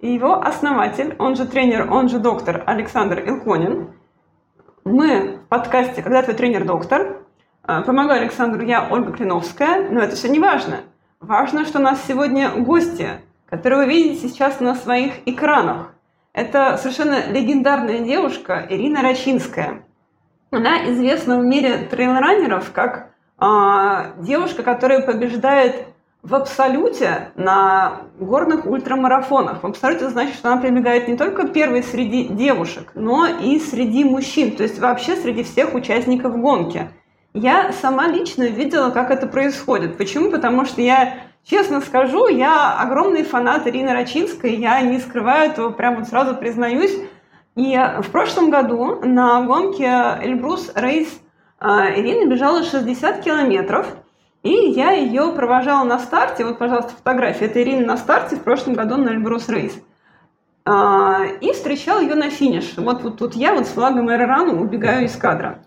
и его основатель, он же тренер, он же доктор Александр Илконин. Мы в подкасте «Когда твой тренер-доктор» а, помогаю Александру я, Ольга Клиновская, но это все не важно. Важно, что у нас сегодня гости, которые вы видите сейчас на своих экранах. Это совершенно легендарная девушка Ирина Рачинская. Она известна в мире трейлранеров как э, девушка, которая побеждает в абсолюте на горных ультрамарафонах. В абсолюте значит, что она прибегает не только первой среди девушек, но и среди мужчин, то есть вообще среди всех участников гонки. Я сама лично видела, как это происходит. Почему? Потому что я, честно скажу, я огромный фанат Ирины Рачинской, я не скрываю этого, прямо сразу признаюсь. И в прошлом году на гонке Эльбрус Рейс а, Ирина бежала 60 километров – и я ее провожала на старте. Вот, пожалуйста, фотография. Это Ирина на старте в прошлом году на Эльбрус Рейс. А, и встречал ее на финиш. Вот, вот тут я вот с флагом Эрарану убегаю из кадра.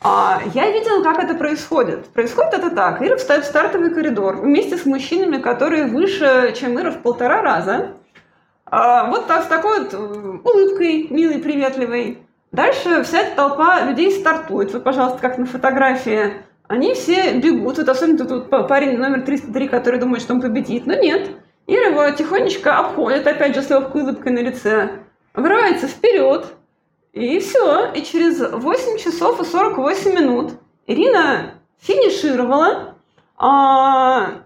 А, я видела, как это происходит. Происходит это так. Ира встает в стартовый коридор вместе с мужчинами, которые выше, чем Ира в полтора раза. А, вот так, с такой вот э, улыбкой, милой, приветливой. Дальше вся эта толпа людей стартует. Вот, пожалуйста, как на фотографии они все бегут. Вот особенно тут вот парень номер 303, который думает, что он победит. Но нет. Ира его тихонечко обходит, опять же, с легкой улыбкой на лице. Врывается вперед. И все. И через 8 часов и 48 минут Ирина финишировала, а,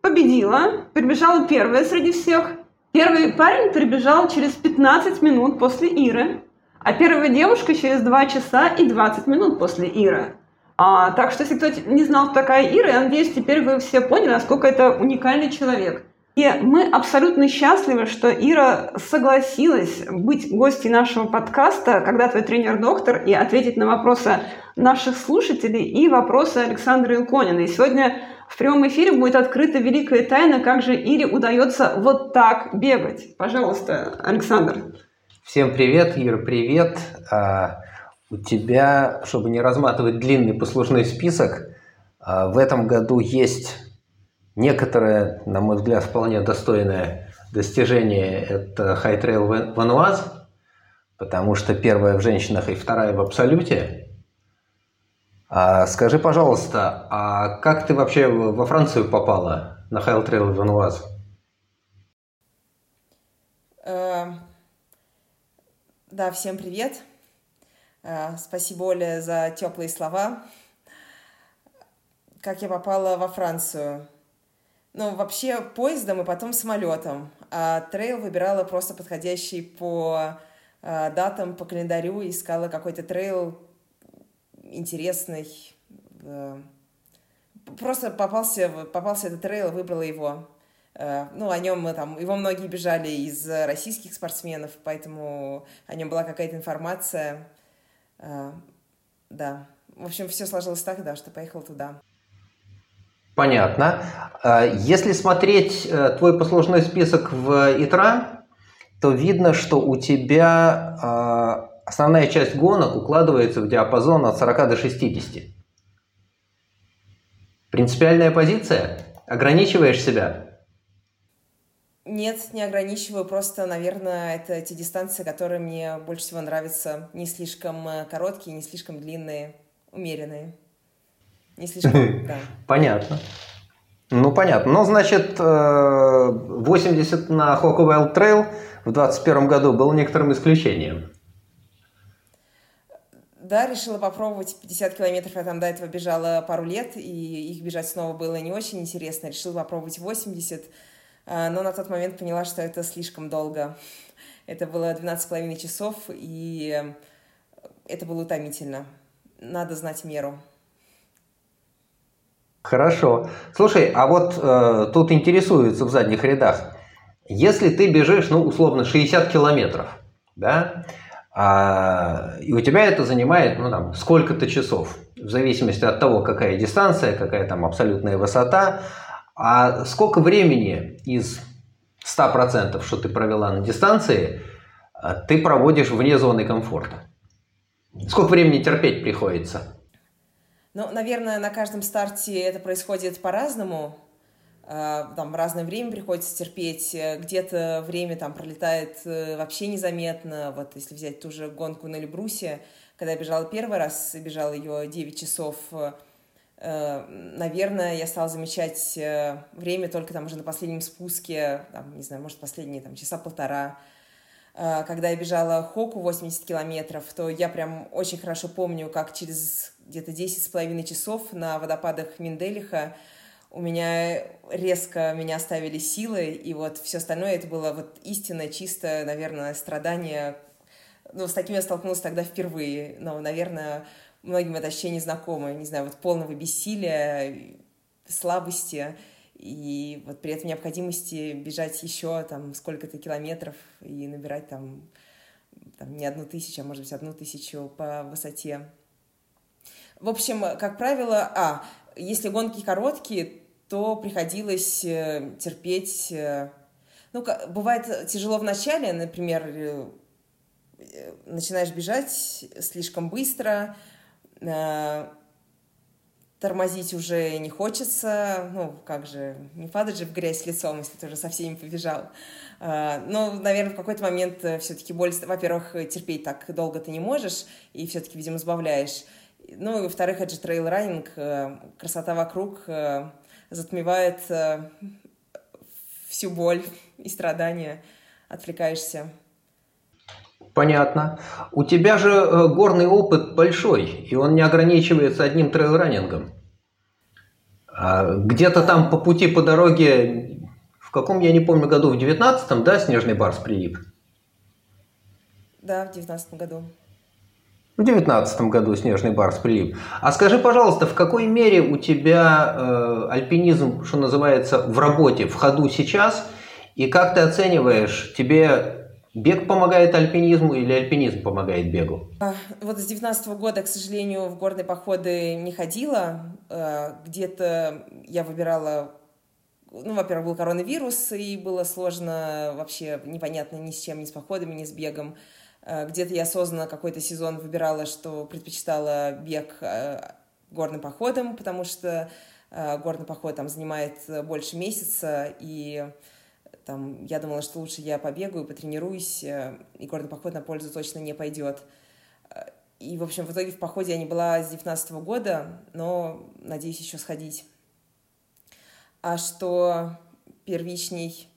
победила, прибежала первая среди всех. Первый парень прибежал через 15 минут после Иры, а первая девушка через 2 часа и 20 минут после Иры. А, так что, если кто не знал, кто такая Ира, я надеюсь, теперь вы все поняли, насколько это уникальный человек. И мы абсолютно счастливы, что Ира согласилась быть гостьей нашего подкаста «Когда твой тренер-доктор» и ответить на вопросы наших слушателей и вопросы Александра Илконина. И сегодня в прямом эфире будет открыта великая тайна, как же Ире удается вот так бегать. Пожалуйста, Александр. Всем привет, Ира, привет. А, у тебя, чтобы не разматывать длинный послужной список, а, в этом году есть некоторое, на мой взгляд, вполне достойное достижение. Это High Trail Vanuaz, потому что первая в женщинах и вторая в абсолюте. А скажи, пожалуйста, а как ты вообще во Францию попала на High Trail Vanuaz? Э, да, всем привет. Э, спасибо, Оля, за теплые слова. Как я попала во Францию? Ну, вообще поездом и потом самолетом. А трейл выбирала просто подходящий по э, датам, по календарю. Искала какой-то трейл интересный. Э, просто попался, попался этот трейл, выбрала его. Ну, о нем мы там, его многие бежали из российских спортсменов, поэтому о нем была какая-то информация. А, да. В общем, все сложилось так, да, что поехал туда. Понятно. А, если смотреть э, твой послужной список в ИТРА, то видно, что у тебя основная часть гонок укладывается в диапазон от 40 до 60. Принципиальная позиция? Ограничиваешь себя? Нет, не ограничиваю, просто, наверное, это те дистанции, которые мне больше всего нравятся. Не слишком э, короткие, не слишком длинные, умеренные. Не слишком, да. Понятно. Ну, понятно. Ну, значит, 80 э, на Hockwell Trail в 2021 году был некоторым исключением. Да, решила попробовать 50 километров. Я там до этого бежала пару лет, и их бежать снова было не очень интересно. Решила попробовать 80 а, но на тот момент поняла, что это слишком долго. Это было 12,5 часов, и это было утомительно. Надо знать меру. Хорошо. Слушай, а вот э, тут интересуются в задних рядах. Если ты бежишь, ну, условно, 60 километров, да, А, и у тебя это занимает ну, там, сколько-то часов, в зависимости от того, какая дистанция, какая там абсолютная высота. А сколько времени из 100%, что ты провела на дистанции, а, ты проводишь вне зоны комфорта? Сколько времени терпеть приходится? Ну, наверное, на каждом старте это происходит по-разному. А, там разное время приходится терпеть, где-то время там пролетает э, вообще незаметно. Вот если взять ту же гонку на Эльбрусе, когда я бежала первый раз, бежала ее 9 часов, э, наверное, я стала замечать э, время только там уже на последнем спуске, там, не знаю, может, последние там часа полтора. Когда я бежала Хоку 80 километров, то я прям очень хорошо помню, как через где-то 10 с половиной часов на водопадах Минделиха у меня резко меня оставили силы, и вот все остальное это было вот истинное, чистое, наверное, страдание. Ну, с таким я столкнулась тогда впервые, но, наверное, многим это ощущение знакомо, не знаю, вот полного бессилия, слабости, и вот при этом необходимости бежать еще там сколько-то километров и набирать там, там не одну тысячу, а может быть одну тысячу по высоте. В общем, как правило, а, если гонки короткие, то приходилось э, терпеть. Э, ну, бывает тяжело в начале, например, э, начинаешь бежать слишком быстро, тормозить уже не хочется, ну, как же, не падать же в грязь лицом, если ты уже со всеми побежал. Но, наверное, в какой-то момент все-таки боль, во-первых, терпеть так долго ты не можешь, и все-таки, видимо, сбавляешь. Ну, и, во-вторых, это же трейл-раннинг, красота вокруг, затмевает э, всю боль и страдания, отвлекаешься. Понятно. У тебя же э, горный опыт большой, и он не ограничивается одним трейл-раннингом. А где-то там по пути, по дороге, в каком, я не помню, году, в 19-м, да, Снежный Барс прилип? Да, в 19 году. В девятнадцатом году снежный барс прилип. А скажи, пожалуйста, в какой мере у тебя э, альпинизм, что называется, в работе, в ходу сейчас? И как ты оцениваешь, тебе бег помогает альпинизму или альпинизм помогает бегу? А, вот с девятнадцатого года, к сожалению, в горные походы не ходила. Э, где-то я выбирала ну, во-первых, был коронавирус, и было сложно вообще непонятно ни с чем, ни с походами, ни с бегом. Э, где-то я осознанно какой-то сезон выбирала, что предпочитала бег э, горным походом, потому что э, горный поход там занимает больше месяца, и там я думала, что лучше я побегаю, потренируюсь, и горный поход на пользу точно не пойдет. И, в общем, в итоге в походе я не была с 19 года, но надеюсь еще сходить. А что первичней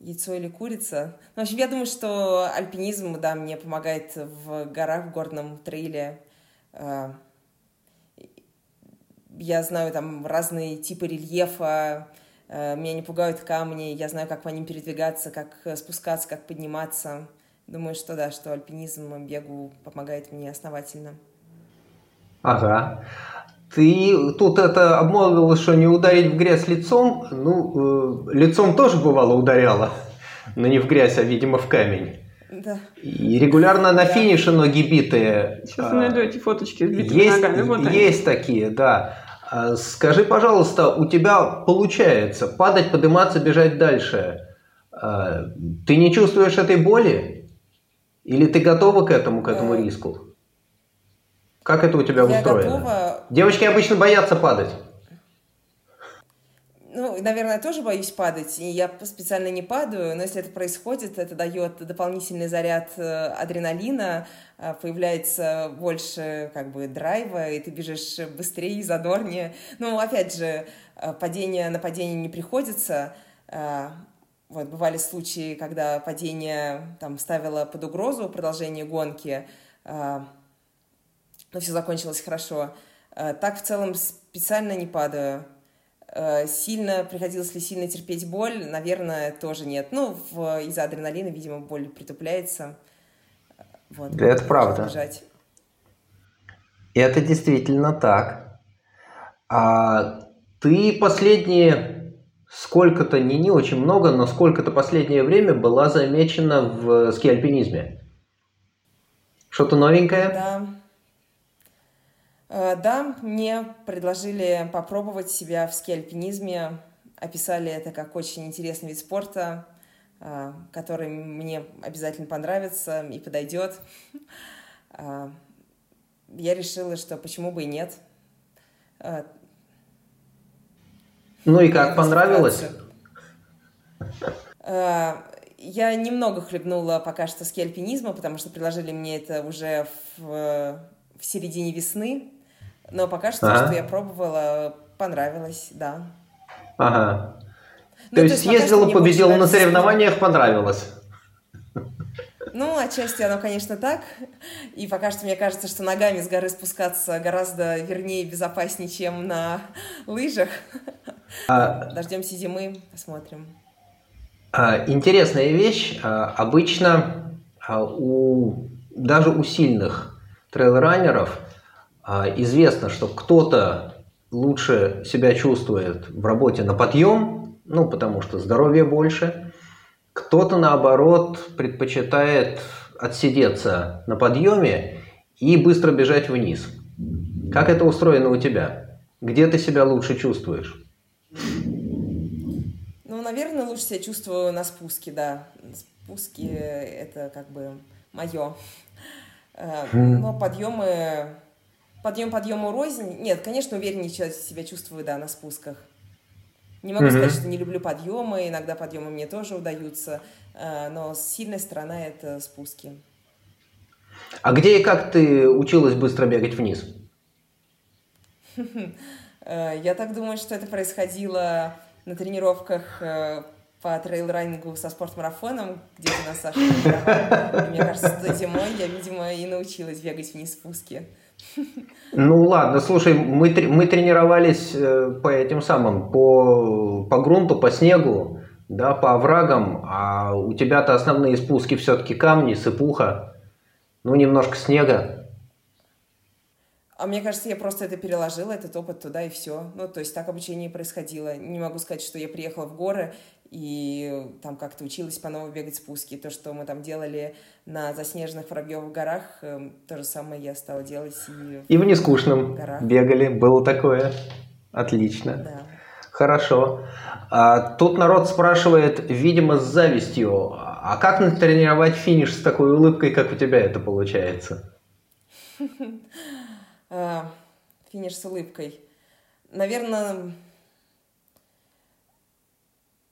яйцо или курица. Ну, в общем, я думаю, что альпинизм, да, мне помогает в горах, в горном трейле. А, я знаю там разные типы рельефа, меня не пугают камни, я знаю, как по ним передвигаться, как спускаться, как подниматься. Думаю, что да, что альпинизм бегу помогает мне основательно. Ага. Ты тут это обмолвил, что не ударить в грязь лицом. Ну, э, лицом тоже бывало ударяло, но не в грязь, а, видимо, в камень. Да. И регулярно на финише ноги битые. Сейчас а, найду эти фоточки с битыми есть, ногами. Вот есть они. такие, да. А, скажи, пожалуйста, у тебя получается падать, подниматься, бежать дальше. А, ты не чувствуешь этой боли? Или ты готова к этому, к этому риску? Как это у тебя я устроено? Готова... Девочки обычно боятся падать. Ну, наверное, тоже боюсь падать, и я специально не падаю, но если это происходит, это дает дополнительный заряд э, адреналина, э, появляется больше как бы драйва, и ты бежишь быстрее, задорнее. Ну, опять же, э, падение на падение не приходится. Вот, бывали случаи, когда падение там ставило под угрозу продолжение гонки, но все закончилось хорошо. Так в целом специально не падаю. Э, сильно, приходилось ли сильно терпеть боль? Наверное, тоже нет. Ну, из-за адреналина, видимо, боль притупляется. Вот, да, это правда. Бежать. Это действительно так. А ты последние сколько-то, не, не очень много, но сколько-то последнее время была замечена в ски-альпинизме. Что-то новенькое? Да. Э, да, мне предложили попробовать себя в ски-альпинизме. Описали это как очень интересный вид спорта, э, который мне обязательно понравится и подойдет. Э, я решила, что почему бы и нет. Ну и как, понравилось? Я немного хлебнула пока что ски-альпинизма, потому что предложили мне это уже в, в середине весны. Но пока что, ага. что я пробовала, понравилось, да. Ага. Ну, то, есть, ездила, победила на соревнованиях, понравилось. Ну, отчасти оно, конечно, так. И пока что мне кажется, что ногами с горы спускаться гораздо вернее и безопаснее, чем на лыжах. А... Дождемся зимы, посмотрим. А, интересная вещь. А, обычно а, у, даже у сильных трейл-раннеров а, известно, что кто-то лучше себя чувствует в работе на подъем, ну, потому что здоровья больше. Кто-то, наоборот, предпочитает отсидеться на подъеме и быстро бежать вниз. Как это устроено у тебя? Где ты себя лучше чувствуешь? Ну, наверное, лучше себя чувствую на спуске, да. Спуски – это как бы мое. Э, но подъемы подъем подъему рознь. Нет, конечно, увереннее себя чувствую, да, на спусках. Не могу mm-hmm. сказать, что не люблю подъемы, иногда подъемы мне тоже удаются, э, но сильная сторона – это спуски. А где и как ты училась быстро бегать вниз? Э, я так думаю, что это происходило на тренировках э, по трейл-раннингу со спортмарафоном, где у нас Саша Мне кажется, зимой я, видимо, и научилась бегать вниз спуски. Ну ладно, слушай, мы, мы тренировались э, по этим самым, по, по грунту, по снегу, да, по оврагам, а у тебя-то основные спуски все-таки камни, сыпуха, ну немножко снега. А мне кажется, я просто это переложила, этот опыт туда и все. Ну, то есть так обучение и происходило. Не могу сказать, что я приехала в горы и там как-то училась по новой бегать спуски. То, что мы там делали на заснеженных Воробьевых горах, эм, то же самое я стала делать и, и в нескучном горах. бегали. Было такое. Отлично. Да. Хорошо. А, тут народ спрашивает, видимо, с завистью, а как натренировать финиш с такой улыбкой, как у тебя это получается? А, финиш с улыбкой. Наверное,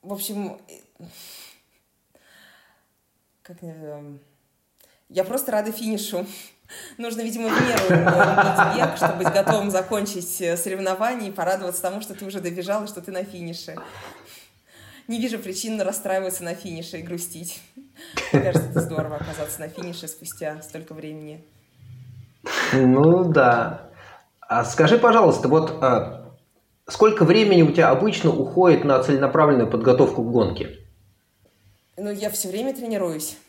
в общем, как я просто рада финишу. Нужно, видимо, в меру иметь бег, чтобы быть готовым закончить э, соревнование и порадоваться тому, что ты уже добежал и что ты на финише. Не вижу причин расстраиваться на финише и грустить. Мне кажется, это здорово оказаться на финише спустя столько времени. Ну да. А скажи, пожалуйста, вот а, сколько времени у тебя обычно уходит на целенаправленную подготовку к гонке? Ну, я все время тренируюсь.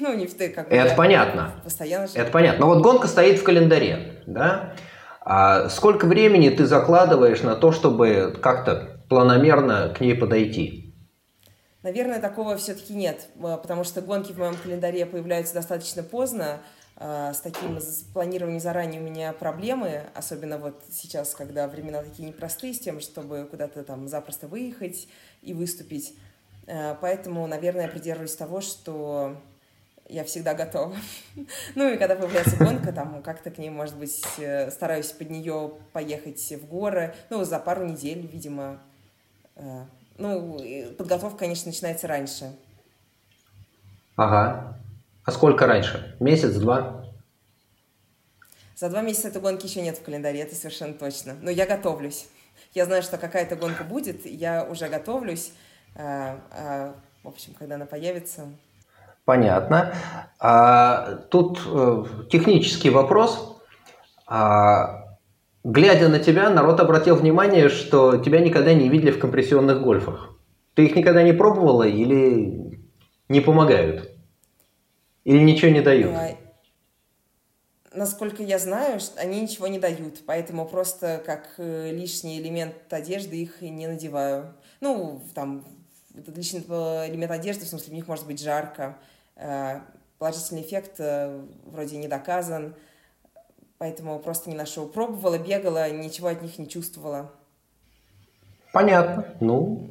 Ну, не в ты, как Это понятно. Постоянно же. Это понятно. Но вот гонка стоит в календаре, да? А сколько времени ты закладываешь на то, чтобы как-то планомерно к ней подойти? Наверное, такого все-таки нет, а, потому что гонки в моем календаре появляются достаточно поздно, с таким планированием заранее у меня проблемы, особенно вот сейчас, когда времена такие непростые, с тем, чтобы куда-то там запросто выехать и выступить. А, поэтому, наверное, я придерживаюсь того, что я всегда готова. ну и когда появляется гонка, там как-то к ней, может быть, э, стараюсь под нее поехать в горы, ну, за пару недель, видимо. Ну, подготовка, конечно, начинается раньше. Ага. А сколько раньше? Месяц, два? За два месяца этой гонки еще нет в календаре, это совершенно точно. Но я готовлюсь. Я знаю, что какая-то гонка будет, я уже готовлюсь. А, а, в общем, когда она появится. Понятно. А, тут э, технический вопрос. А, глядя на тебя, народ обратил внимание, что тебя никогда не видели в компрессионных гольфах. Ты их никогда не пробовала или не помогают? Или ничего не дают? А, насколько я знаю, они ничего не дают, поэтому просто как э, лишний элемент одежды их и не надеваю. Ну, там, лишний элемент одежды, в смысле, в них может быть жарко. Э, положительный эффект э, вроде не доказан, поэтому просто не нашел. Пробовала, бегала, ничего от них не чувствовала. Понятно. Ну,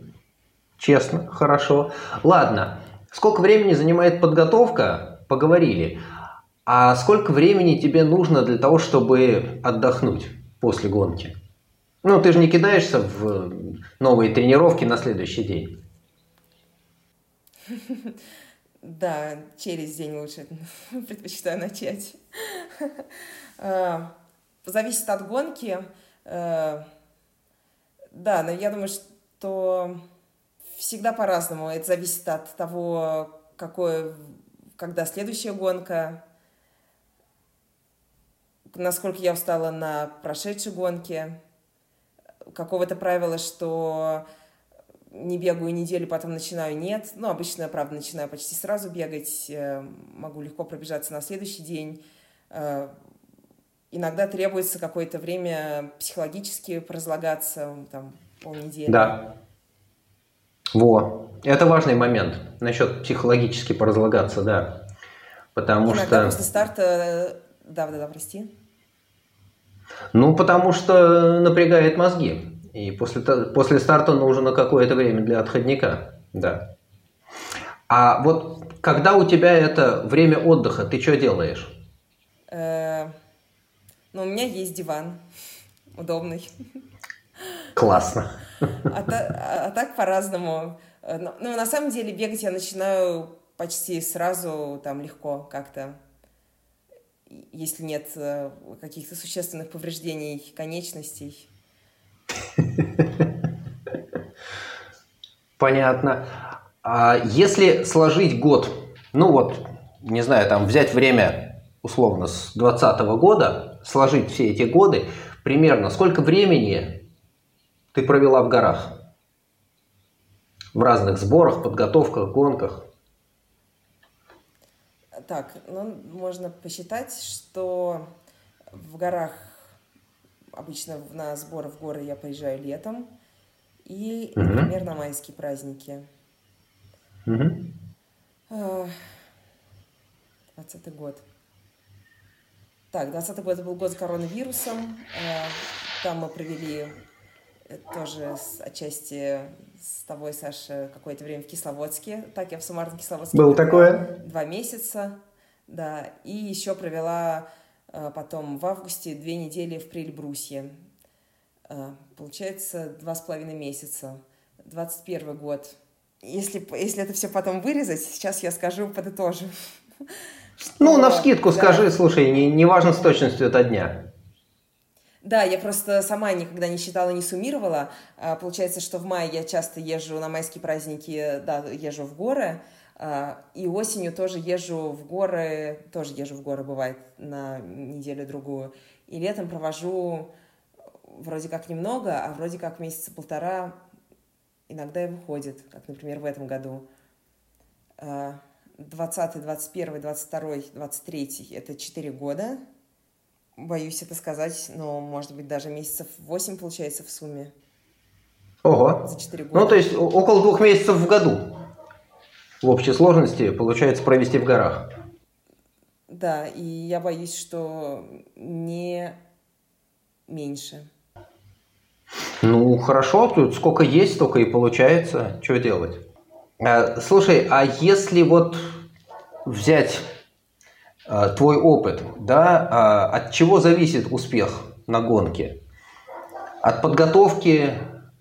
честно, хорошо. Ладно. Сколько времени занимает подготовка? Поговорили. А сколько времени тебе нужно для того, чтобы отдохнуть после гонки? Ну, ты же не кидаешься в новые тренировки на следующий день. Да, через день лучше предпочитаю начать. А, зависит от гонки. А, да, но я думаю, что всегда по-разному. Это зависит от того, какое, когда следующая гонка, насколько я устала на прошедшей гонке, какого-то правила, что не бегаю неделю, потом начинаю, нет. Ну, обычно, правда, начинаю почти сразу бегать, э, могу легко пробежаться на следующий день. Э, иногда требуется какое-то время психологически поразлагаться, там, полнедели. Да. Во, это важный момент насчет психологически поразлагаться, да. Потому иногда что... после старта... Да, да, да, прости. Ну, потому что напрягает мозги. И после, после старта нужно какое-то время для отходника. Да. А вот когда у тебя это время отдыха, ты что делаешь? Э, ну, у меня есть диван удобный. Классно. А, а, так по-разному. Ну, на самом деле бегать я начинаю почти сразу, там, легко как-то если нет э, каких-то существенных повреждений конечностей. Понятно. А если сложить год, ну вот, не знаю, там взять время условно с 2020 года, сложить все эти годы, примерно сколько времени ты провела в горах? В разных сборах, подготовках, гонках? Так, ну, можно посчитать, что в горах обычно на сборы в горы я поезжаю летом и, угу. например, на майские праздники. Угу. Год. Так, двадцатый год был год с коронавирусом. Там мы провели тоже отчасти с тобой, Саша, какое-то время в Кисловодске. Так, я в Самарном Кисловодске. Было такое? Два месяца, да. И еще провела э, потом в августе две недели в Прильбрусье. Э, получается, два с половиной месяца. 21 год. Если, если это все потом вырезать, сейчас я скажу, подытожу. Ну, на вскидку скажи, слушай, не, не важно с точностью это дня. Да, я просто сама никогда не считала, не суммировала. А, получается, что в мае я часто езжу на майские праздники, да, езжу в горы. А, и осенью тоже езжу в горы, тоже езжу в горы, бывает, на неделю-другую. И летом провожу вроде как немного, а вроде как месяца полтора иногда и выходит, как, например, в этом году. 20, 21, 22, 23 — это 4 года — боюсь это сказать, но, может быть, даже месяцев 8 получается в сумме. Ого. За 4 года. Ну, то есть около двух месяцев в году в общей сложности получается провести в горах. Да, и я боюсь, что не меньше. Ну, хорошо, тут сколько есть, столько и получается. Что делать? А, слушай, а если вот взять Э, твой опыт, да, а, от чего зависит успех на гонке? От подготовки,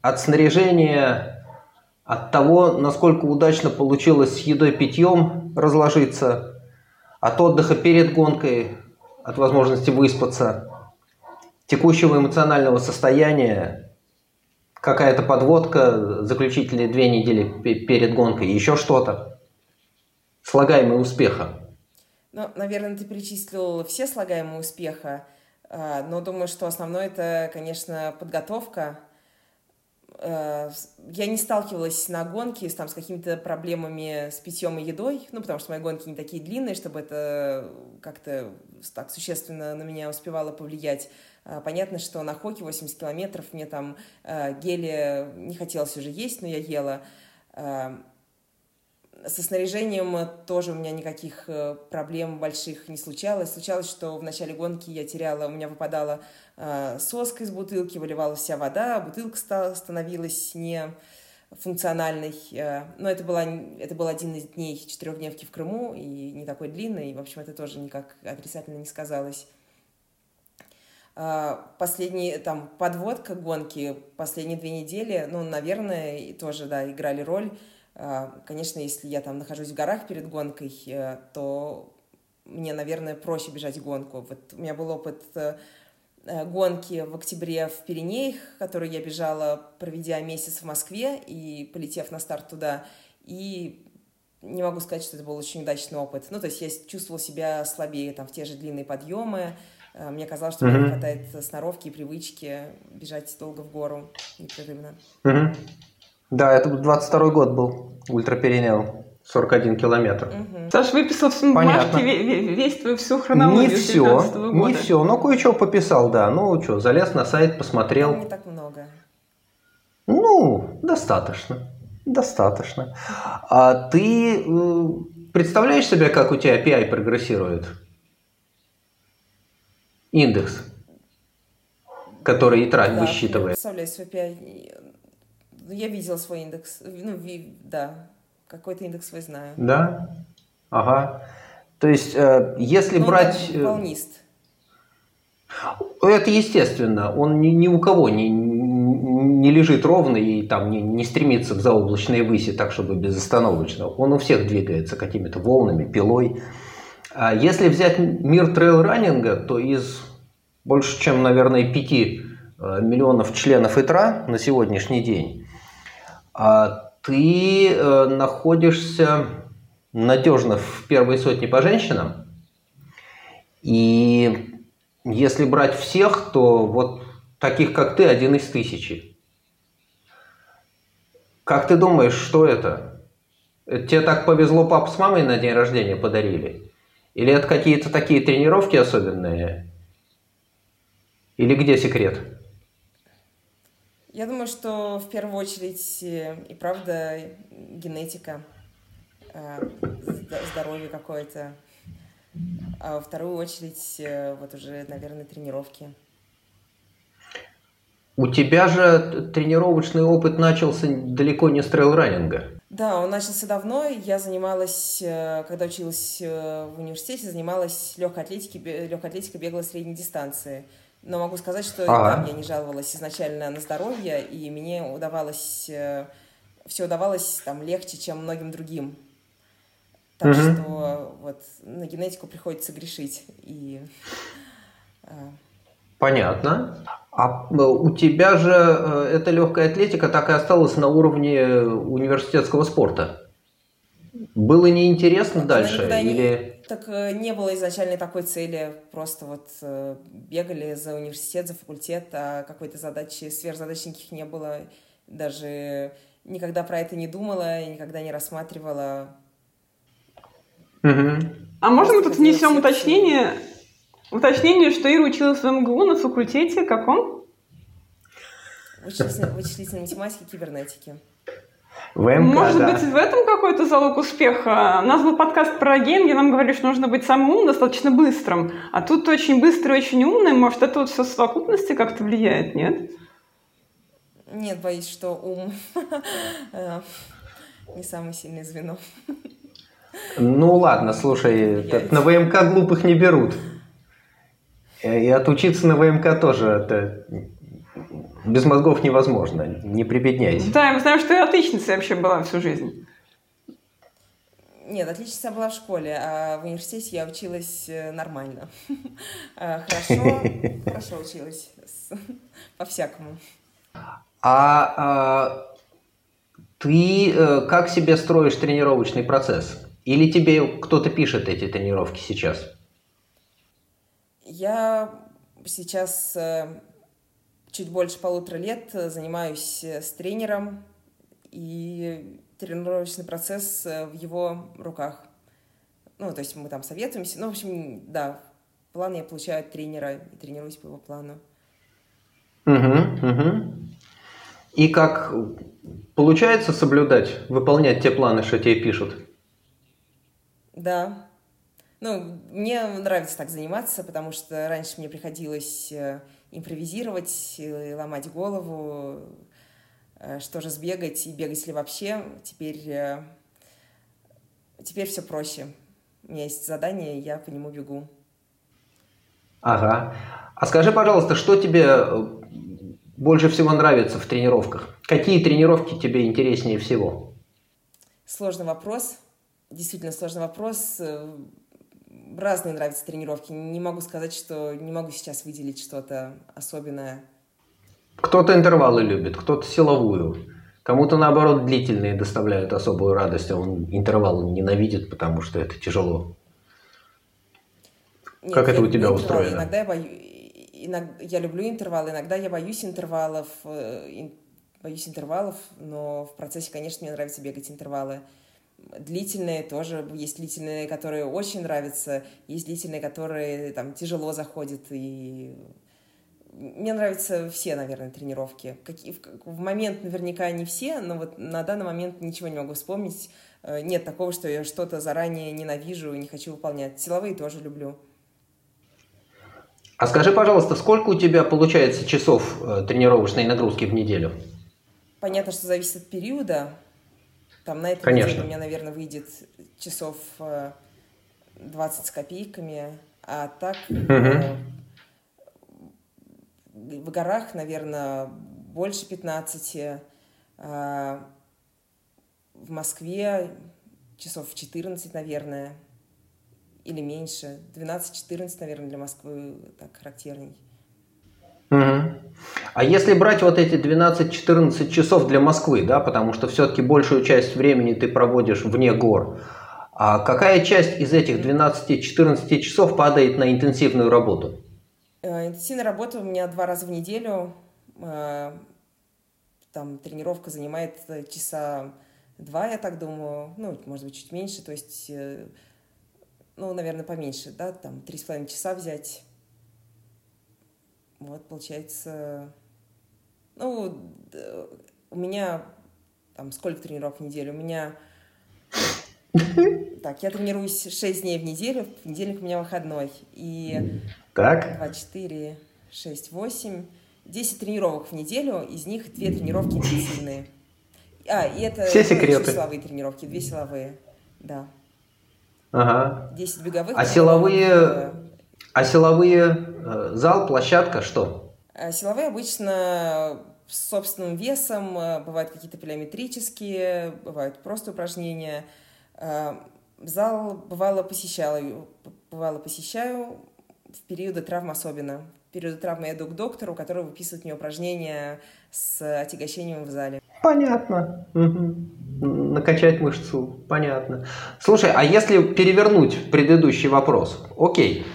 от снаряжения, от того, насколько удачно получилось с едой питьем разложиться, от отдыха перед гонкой, от возможности выспаться, текущего эмоционального состояния, какая-то подводка, заключительные две недели перед гонкой, еще что-то. Слагаемое успеха. Ну, наверное, ты перечислил все слагаемые успеха, а, но думаю, что основное это, конечно, подготовка. А, я не сталкивалась на гонке там, с какими-то проблемами с питьем и едой, ну, потому что мои гонки не такие длинные, чтобы это как-то так существенно на меня успевало повлиять. А, понятно, что на хоке 80 километров мне там гели не хотелось уже есть, но я ела. Со снаряжением тоже у меня никаких э, проблем больших не случалось. Случалось, что в начале гонки я теряла, у меня выпадала э, соска из бутылки, выливалась вся вода, бутылка стала, становилась не функциональной. Э, но это, была, это был один из дней четырехдневки в Крыму, и не такой длинный, и, в общем, это тоже никак отрицательно не сказалось. Э, последние, там, подводка гонки, последние две недели, ну, наверное, тоже, да, играли роль. Э, конечно, если я там нахожусь в горах перед гонкой, то мне, наверное, проще бежать гонку. Вот у меня был опыт Э, гонки в октябре в Пиренеях, которую я бежала, проведя месяц в Москве и полетев на старт туда. И не могу сказать, что это был очень удачный опыт. Ну, то есть я чувствовала себя слабее там, в те же длинные подъемы. Э, мне казалось, что мне не хватает сноровки и привычки бежать долго в гору непрерывно. Да, это 22 год был, Ультра Пиренео. 41 километр. Угу. Саш выписал в бумажке весь твою всю хронологию Не все, не все, но кое-что пописал, да. Ну что, залез на сайт, посмотрел. Не так много. Ну, достаточно. Достаточно. А ты э, представляешь себе, как у тебя API прогрессирует? Индекс, который и трать да, высчитывает. Я представляю API. Я видел свой индекс. Ну, да, какой-то индекс свой знаю. Да? Ага. То есть, э, если Но брать... Он э, волнист. Это естественно. Он ни, ни у кого не, не лежит ровно и там не, не стремится в заоблачные выси так, чтобы безостановочно. Он у всех двигается какими-то волнами, пилой. А если взять мир трейл-раннинга, то из больше чем, наверное, 5 э, миллионов членов ИТРА на сегодняшний день, а ты э, находишься надежно в первой сотне по женщинам. И если брать всех, то вот таких, как ты, один из тысячи. Как ты думаешь, что это? это тебе так повезло, папа с мамой на день рождения подарили? Или это какие-то такие тренировки особенные? Или где секрет? Я думаю, что в первую очередь э, и правда генетика, э, здоровье какое-то, а во вторую очередь э, вот уже, наверное, тренировки. У тебя же тренировочный опыт начался далеко не с трейл-раннинга. Да, он начался давно. Я занималась, когда училась в университете, занималась легкой атлетикой, легкой атлетикой бегала средней дистанции. Но могу сказать, что ага. там я не жаловалась изначально на здоровье, и мне удавалось, э, все удавалось там легче, чем многим другим. Так угу. что вот на генетику приходится грешить. И, э... Понятно. А э, у тебя же эта легкая атлетика так и осталась на уровне университетского спорта. Было неинтересно дальше? Или... Не, так э, не было изначально такой цели. Просто вот э, бегали за университет, за факультет, а какой-то задачи, сверхзадач никаких не было. Даже никогда про это не думала, никогда не рассматривала. Угу. А можно мы тут внесем уточнение? Уточнение, что Ира училась в МГУ на факультете каком? Вычислительной математики и кибернетики. ВМК, Может да. быть, в этом какой-то залог успеха? У нас был подкаст про ген, где нам говорили, что нужно быть самым умным, достаточно быстрым. А тут очень быстрый, очень умный. Может, это вот все в совокупности как-то влияет, нет? Нет, боюсь, что ум не самое сильное звено. Ну ладно, слушай, на ВМК глупых не берут. И отучиться на ВМК тоже это без мозгов невозможно, не прибедняйся. Да, мы знаем, что ты отличницей вообще была всю жизнь. Нет, отличница была в школе, а в университете я училась э, нормально. А, хорошо, хорошо училась, по-всякому. А, а ты э, как себе строишь тренировочный процесс? Или тебе кто-то пишет эти тренировки сейчас? Я сейчас э, чуть больше полутора лет э, занимаюсь э, с тренером, и тренировочный процесс э, в его руках. Ну, то есть мы там советуемся. Ну, в общем, да, план я получаю от тренера и тренируюсь по его плану. Угу, угу. И как получается соблюдать, выполнять те планы, что тебе пишут? Да. Ну, мне нравится так заниматься, потому что раньше мне приходилось импровизировать, ломать голову, э, что же сбегать и бегать ли вообще. Теперь, э, теперь все проще. У меня есть задание, я по нему бегу. Ага. А скажи, пожалуйста, что тебе больше всего нравится в тренировках? Какие тренировки тебе интереснее всего? Сложный вопрос. Действительно сложный вопрос. Разные нравятся тренировки. Не могу сказать, что не могу сейчас выделить что-то особенное. Кто-то интервалы любит, кто-то силовую. Кому-то, наоборот, длительные доставляют особую радость, а он интервалы ненавидит, потому что это тяжело. Нет, как это у тебя устроено? Иногда я боюсь иногда, я люблю интервалы, иногда я боюсь интервалов, э, боюсь интервалов, но в процессе, конечно, мне нравится бегать интервалы. Длительные тоже, есть длительные, которые очень нравятся, есть длительные, которые там тяжело заходят, и мне нравятся все, наверное, тренировки. Какие, в, в момент наверняка не все, но вот на данный момент ничего не могу вспомнить. Э, нет такого, что я что-то заранее ненавижу и не хочу выполнять. Силовые тоже люблю. А скажи, пожалуйста, сколько у тебя получается часов э, тренировочной нагрузки в неделю? Понятно, что зависит от периода. Там на этой Конечно. неделе у меня, наверное, выйдет часов 20 э, с копейками, а так угу. в горах, наверное, больше 15. В Москве часов 14, наверное или меньше. 12-14, наверное, для Москвы так характерней. Угу. А если брать вот эти 12-14 часов для Москвы, да, потому что все-таки большую часть времени ты проводишь вне гор, а какая часть из этих 12-14 часов падает на интенсивную работу? Э, интенсивная работа у меня два раза в неделю. Э, там тренировка занимает часа два, я так думаю, ну, может быть, чуть меньше. То есть э, ну, наверное, поменьше, да, там, три с половиной часа взять. Вот, получается, ну, у меня, там, сколько тренировок в неделю? У меня, так, я тренируюсь 6 дней в неделю, в понедельник у меня выходной. И так. 2, 4, 6, 8, 10 тренировок в неделю, из них две тренировки интенсивные. А, и это Все секреты. силовые тренировки, две силовые, да. Ага. 10 беговых. А силовые, а силовые зал, площадка, что? А силовые обычно с собственным весом, э, бывают какие-то плеометрические, бывают просто упражнения. Э, зал бывало посещала, бывало посещаю в периоды травм особенно. В периоды травмы я иду к доктору, который выписывает мне упражнения с отягощением в зале. Понятно. Угу. Накачать мышцу. Понятно. Слушай, а если перевернуть предыдущий вопрос? Окей.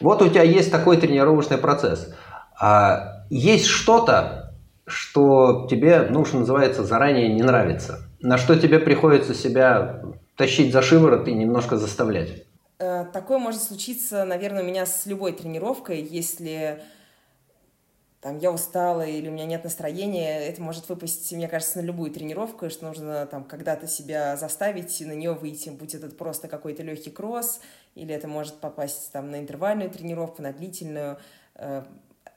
Вот у тебя есть такой тренировочный процесс. А есть что-то, что тебе, ну, что называется, заранее не нравится? На что тебе приходится себя тащить за шиворот и немножко заставлять? Э, такое может случиться, наверное, у меня с любой тренировкой, если там я устала или у меня нет настроения, это может выпасть, мне кажется, на любую тренировку, что нужно там когда-то себя заставить и на нее выйти, будь это просто какой-то легкий кросс, или это может попасть там на интервальную тренировку, на длительную. Э,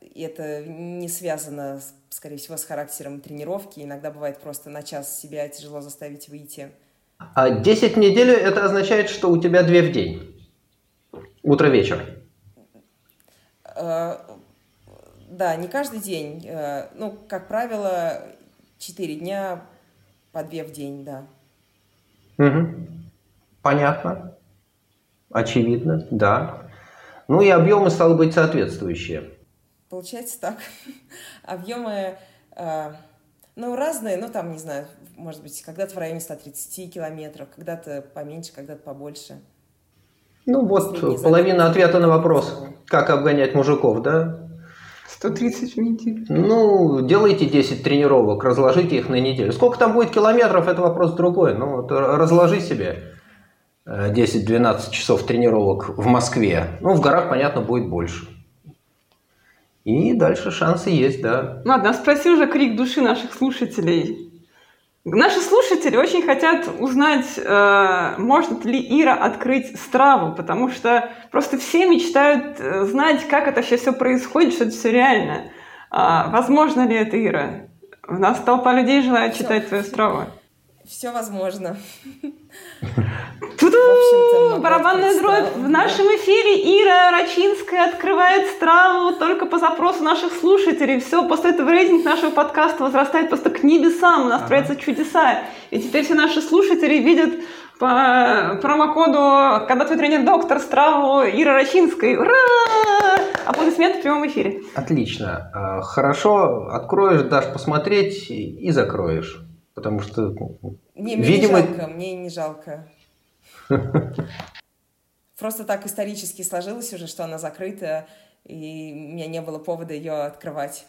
и это не связано, скорее всего, с характером тренировки. Иногда бывает просто на час себя тяжело заставить выйти. А 10 в неделю это означает, что у тебя две в день? Утро-вечер? Э, да, не каждый день. Э, ну, как правило, 4 дня по 2 в день, да. Угу. Понятно. Очевидно, да. Ну и объемы, стало быть, соответствующие. Получается так. Объемы, э, ну, разные, ну, там, не знаю, может быть, когда-то в районе 130 километров, когда-то поменьше, когда-то побольше. Ну, вот половина ответа на вопрос, как обгонять мужиков, да? 130 в неделю. Ну, делайте 10 тренировок, разложите их на неделю. Сколько там будет километров, это вопрос другой. Ну, вот разложи себе 10-12 часов тренировок в Москве. Ну, в горах, понятно, будет больше. И дальше шансы есть, да. Ладно, спроси уже крик души наших слушателей. Наши слушатели очень хотят узнать, э, может ли Ира открыть страву, потому что просто все мечтают э, знать, как это вообще все происходит, что это все реально. А, возможно ли это, Ира? У нас толпа людей желает все. читать твою страву. Все возможно. Ту-ду! Барабанная дробь. В нашем эфире Ира Рачинская открывает страву только по запросу наших слушателей. Все, после этого рейтинг нашего подкаста возрастает просто к небесам, у нас творятся чудеса. И теперь все наши слушатели видят по промокоду «Когда твой тренер доктор» страву Ира Рачинской. Ура! Аплодисменты в прямом эфире. Отлично. А, хорошо, откроешь, дашь посмотреть и закроешь. Потому что, не, мне видимо... не жалко, мне не жалко. Просто так исторически сложилось уже, что она закрыта, и у меня не было повода ее открывать.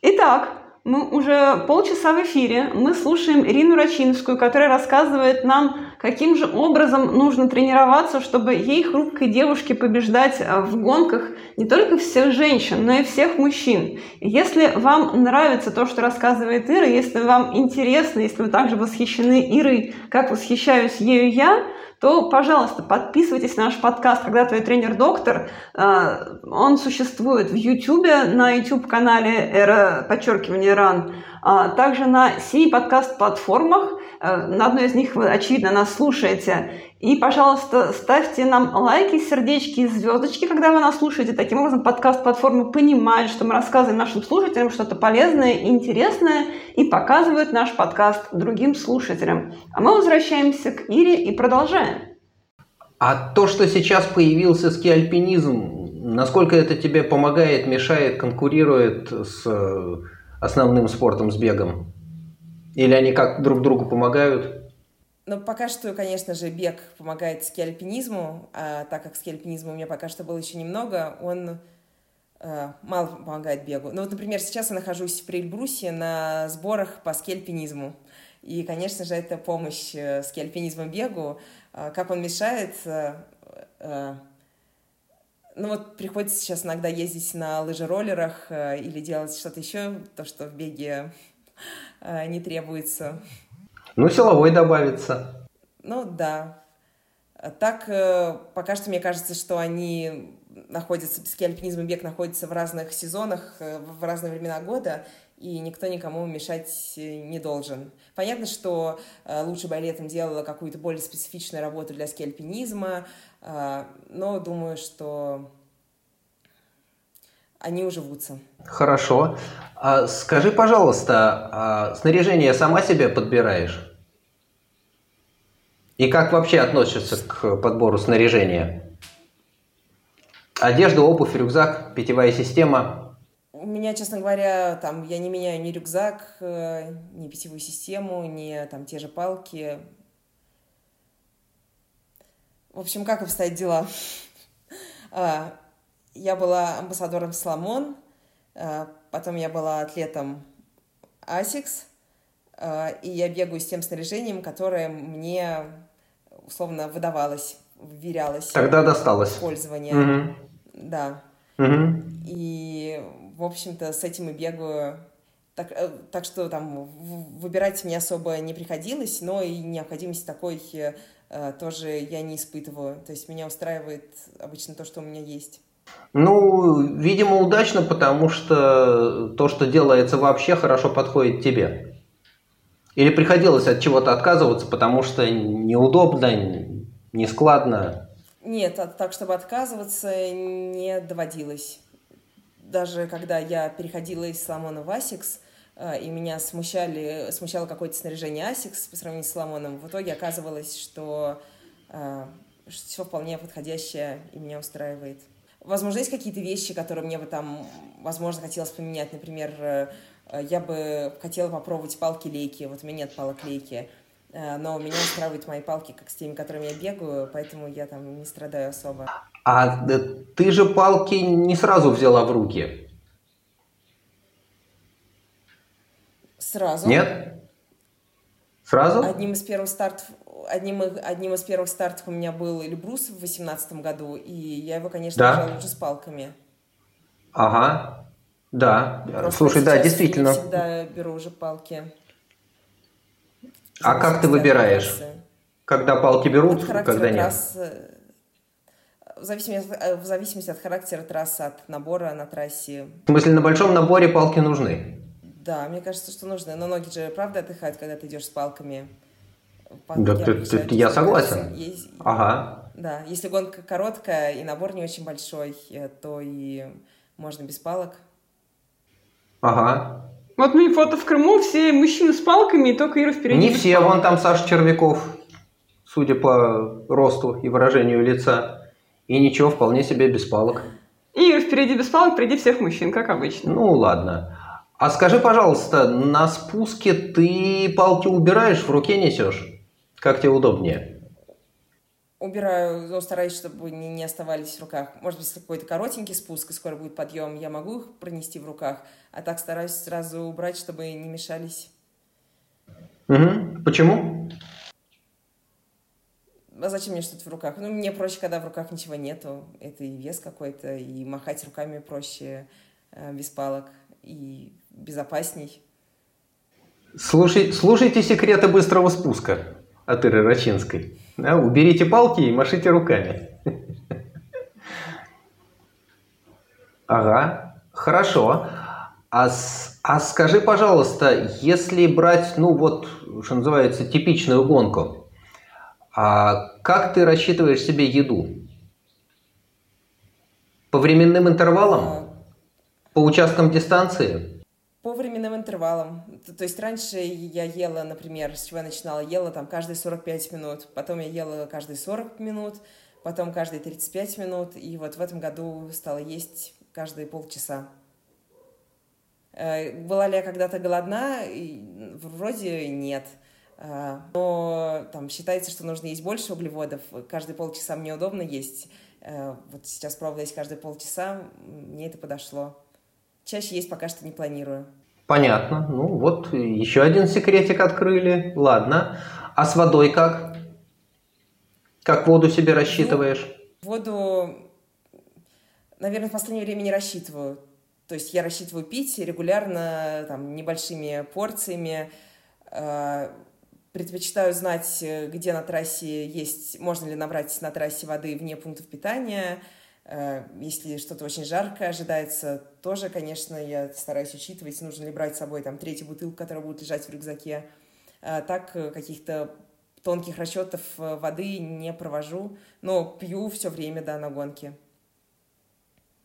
Итак, мы уже полчаса в эфире. Мы слушаем Ирину Рачинскую, которая рассказывает нам, каким же образом нужно тренироваться, чтобы ей, хрупкой девушке, побеждать а, в гонках не только всех женщин, но и всех мужчин. Если вам нравится то, что рассказывает Ира, если вам интересно, если вы также восхищены Ирой, как восхищаюсь ею я, то, пожалуйста, подписывайтесь на наш подкаст «Когда твой тренер-доктор». А, он существует в YouTube, на YouTube-канале «Эра», подчеркивание «Ран», а также на семи подкаст-платформах. Э, на одной из них вы, очевидно, нас слушаете. И, пожалуйста, ставьте нам лайки, сердечки и звездочки, когда вы нас слушаете. Таким образом, подкаст-платформы понимают, что мы рассказываем нашим слушателям что-то полезное и интересное и показывают наш подкаст другим слушателям. А мы возвращаемся к Ире и продолжаем. А то, что сейчас появился скиальпинизм, насколько это тебе помогает, мешает, конкурирует с э, основным спортом, с бегом? Или они как друг другу помогают? Ну, пока что, конечно же, бег помогает скиальпинизму, а так как скиальпинизма у меня пока что было еще немного, он э, мало помогает бегу. Ну вот, например, сейчас я нахожусь в Прильбрусе на сборах по скиальпинизму. И, конечно же, это помощь э, скиальпинизму бегу. Э, как он мешает... Э, э, ну вот приходится сейчас иногда ездить на лыжероллерах э, или делать что-то еще, то, что в беге не требуется. Ну, силовой добавится. Ну, да. Так, э, пока что мне кажется, что они находятся, ски альпинизм и бег находятся в разных сезонах, э, в разные времена года, и никто никому мешать не должен. Понятно, что э, лучше бы я летом делала какую-то более специфичную работу для ски-альпинизма, но думаю, что они уживутся. Хорошо. А скажи, пожалуйста, а снаряжение сама себе подбираешь? И как вообще относишься к подбору снаряжения? Одежда, обувь, рюкзак, питьевая система? У меня, честно говоря, там я не меняю ни рюкзак, э, ни питьевую систему, ни там те же палки. В общем, как обстоят дела? А, я была амбассадором Соломон, э, потом я была атлетом Asics, э, и я бегаю с тем снаряжением, которое мне условно выдавалось, вверялось. Тогда досталось. Пользование. Угу. Да. Угу. И, в общем-то, с этим и бегаю. Так, э, так что там выбирать мне особо не приходилось, но и необходимости такой тоже я не испытываю. То есть меня устраивает обычно то, что у меня есть. Ну, видимо, удачно, потому что то, что делается вообще, хорошо подходит тебе. Или приходилось от чего-то отказываться, потому что неудобно, нескладно? Нет, так, чтобы отказываться, не доводилось. Даже когда я переходила из Salomon а в Asics, э, и меня смущали, смущало какое-то снаряжение Asics по сравнению с Salomon ом, в итоге оказывалось, что, э, что все вполне подходящее и меня устраивает. Возможно, есть какие-то вещи, которые мне бы там, возможно, хотелось поменять. Например, э, я бы хотела попробовать палки-лейки. Вот у меня нет палок-лейки. Э, но меня устраивают мои палки, как с теми, которыми я бегаю, поэтому я там не страдаю особо. А ты же палки не сразу взяла в руки? Сразу. Нет? Сразу? Одним из первых стартов одним, одним из первых стартов у меня был Эльбрус в восемнадцатом году, и я его, конечно, да. бежала уже с палками. Ага, да. Просто Слушай, да, действительно. Я всегда беру уже палки. А как ты выбираешь? Трассы. Когда палки берут, когда нет? Трассы, в зависимости, э, в зависимости от характера трассы, от набора на трассе. В смысле, на большом наборе палки нужны? Да, мне кажется, что нужны. Но ноги же правда отдыхают, когда ты идешь с палками. Да, ты, ты, я согласен. Есть, ага. Да, если гонка короткая и набор не очень большой, э, то и можно без палок. Ага. Вот мне фото в Крыму, все мужчины с палками, и только Ира впереди. Не все, палок. вон там Саша Червяков, судя по росту и выражению лица. И ничего, вполне себе без палок. И впереди без палок, впереди всех мужчин, как обычно. Ну, ладно. А скажи, пожалуйста, на спуске ты палки убираешь, в руке несешь? Как тебе удобнее? Убираю, но стараюсь, чтобы не, не оставались в руках. Может быть, какой-то коротенький спуск, и скоро будет подъем, я могу их пронести в руках, а так стараюсь сразу убрать, чтобы не мешались. Угу. Почему? а зачем мне что-то в руках? Ну, мне проще, когда в руках ничего нету. Это и вес какой-то, и махать руками проще э, без палок, и безопасней. Слушай, слушайте секреты быстрого спуска от Иры Рачинской. Да, уберите палки и машите руками. Ага, хорошо. А, а скажи, пожалуйста, если брать, ну вот, что называется, типичную гонку, а как ты рассчитываешь себе еду? По временным интервалам? По участкам дистанции? По временным интервалам. То есть раньше я ела, например, с чего я начинала, ела там каждые 45 минут, потом я ела каждые 40 минут, потом каждые 35 минут, и вот в этом году стала есть каждые полчаса. Э, была ли я когда-то голодна? Вроде нет. А, но там считается, что нужно есть больше углеводов. Каждые полчаса мне удобно есть. Э, вот сейчас пробовала есть каждые полчаса, мне это подошло. Чаще есть пока что не планирую. Понятно. Ну вот еще один секретик открыли. Ладно. А с водой как? Как воду себе рассчитываешь? Ну, воду, наверное, в последнее время не рассчитываю. То есть я рассчитываю пить регулярно, там, небольшими порциями. Э, предпочитаю знать, где на трассе есть, можно ли набрать на трассе воды вне пунктов питания. Э, если что-то очень жаркое ожидается, тоже, конечно, я стараюсь учитывать, нужно ли брать с собой там третью бутылку, которая будет лежать в рюкзаке. А так каких-то тонких расчетов воды не провожу, но пью все время, да, на гонке.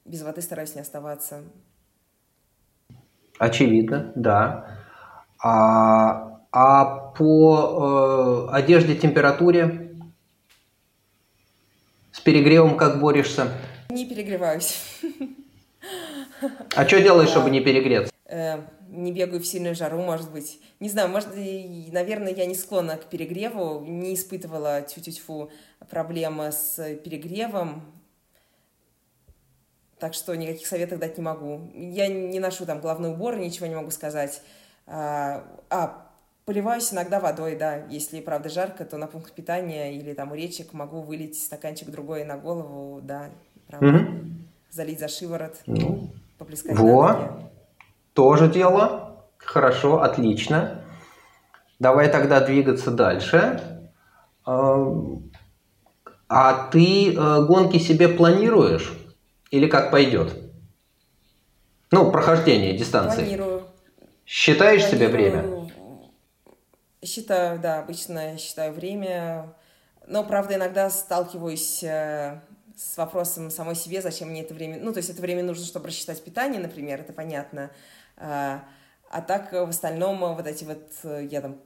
Без воды стараюсь не оставаться. Очевидно, да. А а по э, одежде, температуре? С перегревом как борешься? Не перегреваюсь. А что делаешь, чтобы не перегреться? Э, не бегаю в сильную жару, может быть. Не знаю, может, наверное, я не склонна к перегреву, не испытывала тю-тю-тьфу проблемы с перегревом, так что никаких советов дать не могу. Я не ношу там головной убор, ничего не могу сказать. А, а Поливаюсь иногда водой, да. Если, правда, жарко, то на пункт питания или там у речек могу вылить стаканчик другой на голову, да, правда. Угу. Залить за шиворот, ну, поплескать Во, тоже дело. Хорошо, отлично. Давай тогда двигаться дальше. А, ты э, гонки себе планируешь? Или как пойдет? Ну, прохождение дистанции. Планирую. Считаешь Планирую себе время? Считаю, да, обычно считаю время. Но, правда, иногда сталкиваюсь э, с вопросом самой себе, зачем мне это время... Ну, то есть это время нужно, чтобы рассчитать питание, например, это понятно. А, а так, в остальном, вот эти вот... Э, я там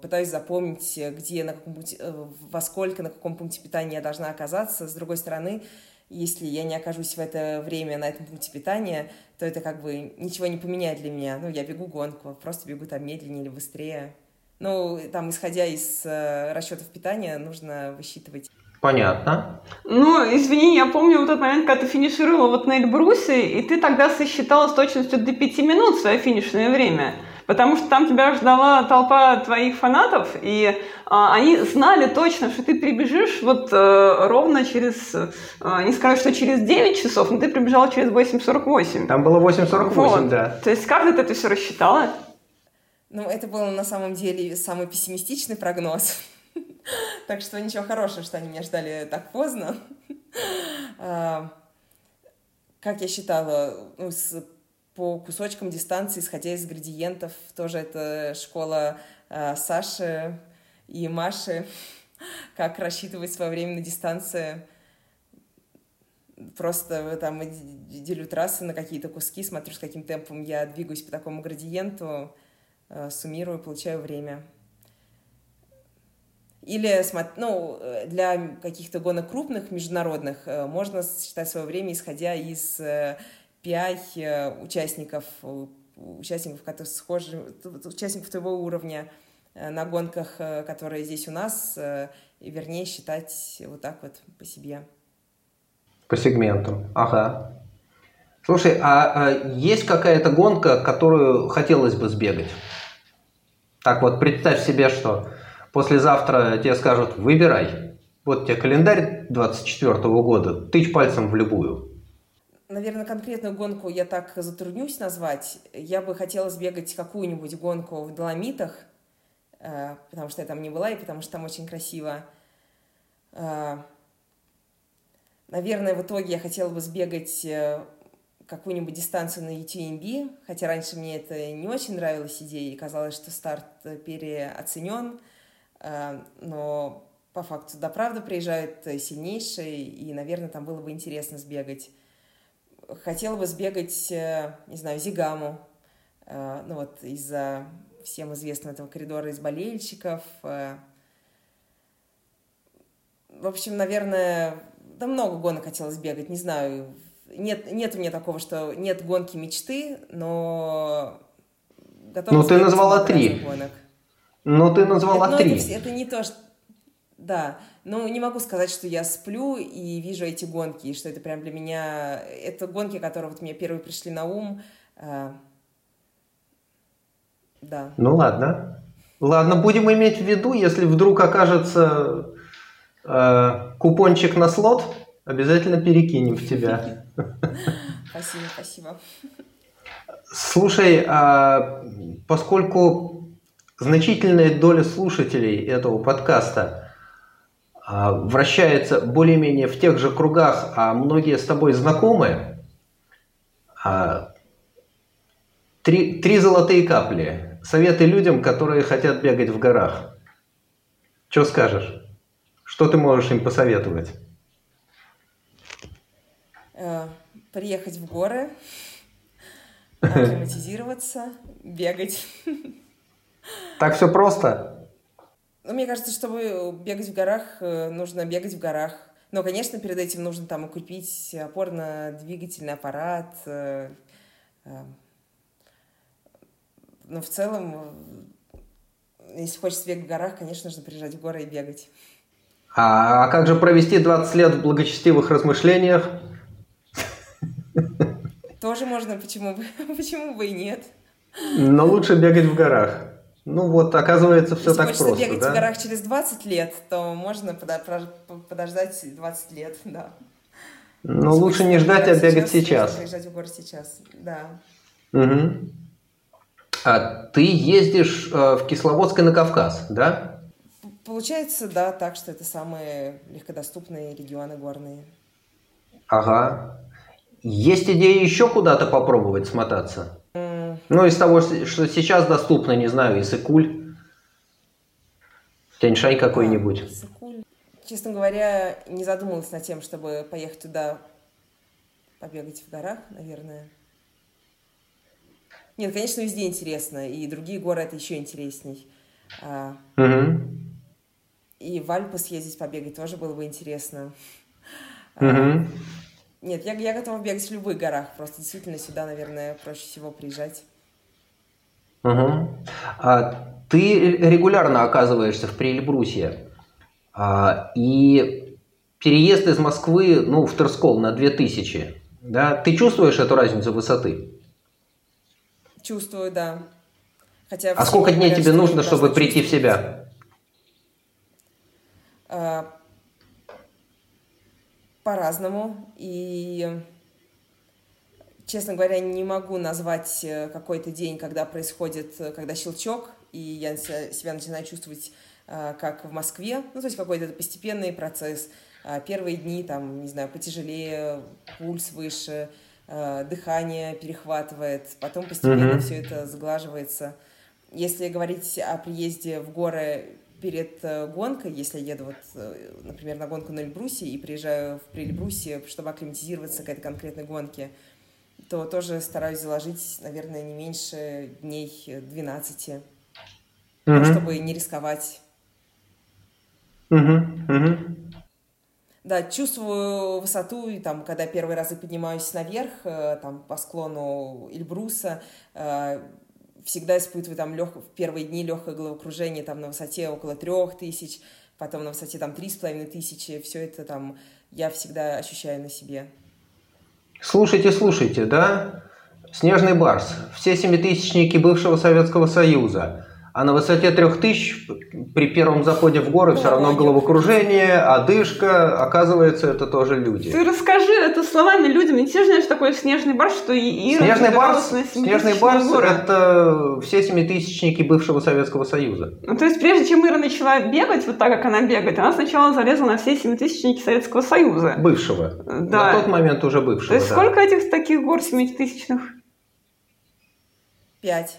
пытаюсь запомнить, где, на каком пути, э, во сколько, на каком пункте питания я должна оказаться. С другой стороны, если я не окажусь в это время на этом пункте питания, то это как бы ничего не поменяет для меня. Ну, я бегу гонку, просто бегу там медленнее или быстрее. Ну, там, исходя из э, расчетов питания, нужно высчитывать. Понятно. Ну, извини, я помню вот тот момент, когда ты финишировала вот на Эльбрусе, и ты тогда сосчитала с точностью до пяти минут свое финишное время. Потому что там тебя ждала толпа твоих фанатов, и а, они знали точно, что ты прибежишь вот а, ровно через, а, не скажу, что через 9 часов, но ты прибежала через 8.48. Там было 8.48, вот. да. То есть как ты это все рассчитала? Ну, это был на самом деле самый пессимистичный прогноз. Так что ничего хорошего, что они меня ждали так поздно. А, как я считала, ну, по кусочкам дистанции, исходя из градиентов, тоже это школа а, Саши и Маши, как рассчитывать свое время на дистанции. Просто там делю трассы на какие-то куски, смотрю, с каким темпом я двигаюсь по такому градиенту, а, суммирую, получаю время. Или, ну, для каких-то гонок крупных, международных, э, можно считать свое время, исходя из PI э, э, участников, участников, которые схожи, участников твоего уровня на гонках, которые здесь у нас, и вернее считать вот так вот по себе. По сегменту, ага. Слушай, а, а есть какая-то гонка, которую хотелось бы сбегать? Так вот, представь себе, что Послезавтра тебе скажут, выбирай. Вот тебе календарь 24 года, тычь пальцем в любую. Наверное, конкретную гонку я так затруднюсь назвать. Я бы хотела сбегать какую-нибудь гонку в Доломитах, э, потому что я там не была и потому что там очень красиво. Э, наверное, в итоге я хотела бы сбегать э, какую-нибудь дистанцию на UTMB, хотя раньше мне это не очень нравилась идея, и казалось, что старт переоценен – но по факту да, правда приезжают сильнейшие, и, наверное, там было бы интересно сбегать. Хотела бы сбегать, э, не знаю, Зигаму, э, ну вот из-за всем известного этого коридора из болельщиков. В общем, наверное, да много гонок хотелось бегать, не знаю. Нет, нет у меня такого, что нет гонки мечты, но готова Ну, ты назвала три. Гонок. Но ты назвала это, три. Это, это не то, что... Да, ну не могу сказать, что я сплю и вижу эти гонки, и что это прям для меня... Это гонки, которые вот мне первые пришли на ум. А... Да. Ну ладно. Ладно, будем иметь в виду, если вдруг окажется э, купончик на слот, обязательно перекинем в тебя. Спасибо, спасибо. Слушай, а поскольку значительная доля слушателей этого подкаста а, вращается более-менее в тех же кругах, а многие с тобой знакомы. А, три, три золотые капли. Советы людям, которые хотят бегать в горах. Что скажешь? Что ты можешь им посоветовать? Э, приехать в горы, акклиматизироваться, бегать. Так все просто? Ну, мне кажется, чтобы бегать в горах, э, нужно бегать в горах. Но, конечно, перед этим нужно там укрепить опорно-двигательный аппарат. Э, э. Но в целом, если хочется бегать в горах, конечно, нужно приезжать в горы и бегать. А, а как же провести 20 лет в благочестивых размышлениях? Тоже можно, почему бы, почему бы и нет. Но лучше бегать в горах. Ну вот, оказывается, все Если так просто, бегать да? в горах через 20 лет, то можно подождать 20 лет, да. Но Если лучше не ждать, а бегать сейчас. Приезжать в город сейчас, да. Угу. А ты ездишь э, в Кисловодск и на Кавказ, да? Получается, да, так что это самые легкодоступные регионы горные. Ага. Есть идея еще куда-то попробовать смотаться? Ну, из того, что сейчас доступно, не знаю, Исыкуль, Тяньшань какой-нибудь. Исыкуль. Честно говоря, не задумывалась над тем, чтобы поехать туда побегать в горах, наверное. Нет, конечно, везде интересно, и другие горы это еще интересней. А, угу. И в Альпы съездить побегать тоже было бы интересно. Угу. Нет, я, я готова бегать в любых горах, просто действительно сюда, наверное, проще всего приезжать. Угу. А, ты регулярно оказываешься в Прильбрусе. А, и переезд из Москвы ну, в Терскол на 2000. Да? Ты чувствуешь эту разницу высоты? Чувствую, да. Хотя а сколько дней тебе нужно, чтобы прийти в себя? А, по-разному. И честно говоря, не могу назвать э, какой-то день, когда происходит, э, когда щелчок, и я себя начинаю чувствовать как в Москве. Ну, то есть какой-то постепенный процесс. Первые дни, там, не знаю, потяжелее, пульс выше, дыхание перехватывает, потом постепенно mm-hmm. все это заглаживается. Если говорить о приезде в горы перед э, гонкой, если еду, вот, э, например, на гонку на Эльбрусе и приезжаю в Прельбрусе, чтобы акклиматизироваться к этой конкретной гонке, то тоже стараюсь заложить, наверное, не меньше дней 12, mm-hmm. ну, чтобы не рисковать. Mm-hmm. Mm-hmm. Да, чувствую высоту, и там, когда первый раз я поднимаюсь наверх, э, там, по склону Эльбруса, всегда испытываю там лег... в первые дни легкое головокружение там на высоте около трех тысяч, потом на высоте там три с половиной тысячи, все это там я всегда ощущаю на себе. Слушайте, слушайте, да? Снежный барс, все семитысячники бывшего Советского Союза, а на высоте 3000 при первом заходе в горы все равно головокружение, одышка. Оказывается, это тоже люди. Ты расскажи это словами людям. Не все знают, что такое снежный барс, что и Ира Снежный барс, снежный барс – это все семитысячники бывшего Советского Союза. Ну, то есть, прежде чем Ира начала бегать вот так, как она бегает, она сначала залезла на все семитысячники Советского Союза. Бывшего. Да. На тот момент уже бывшего, То есть, да. сколько этих таких гор семитысячных? Пять.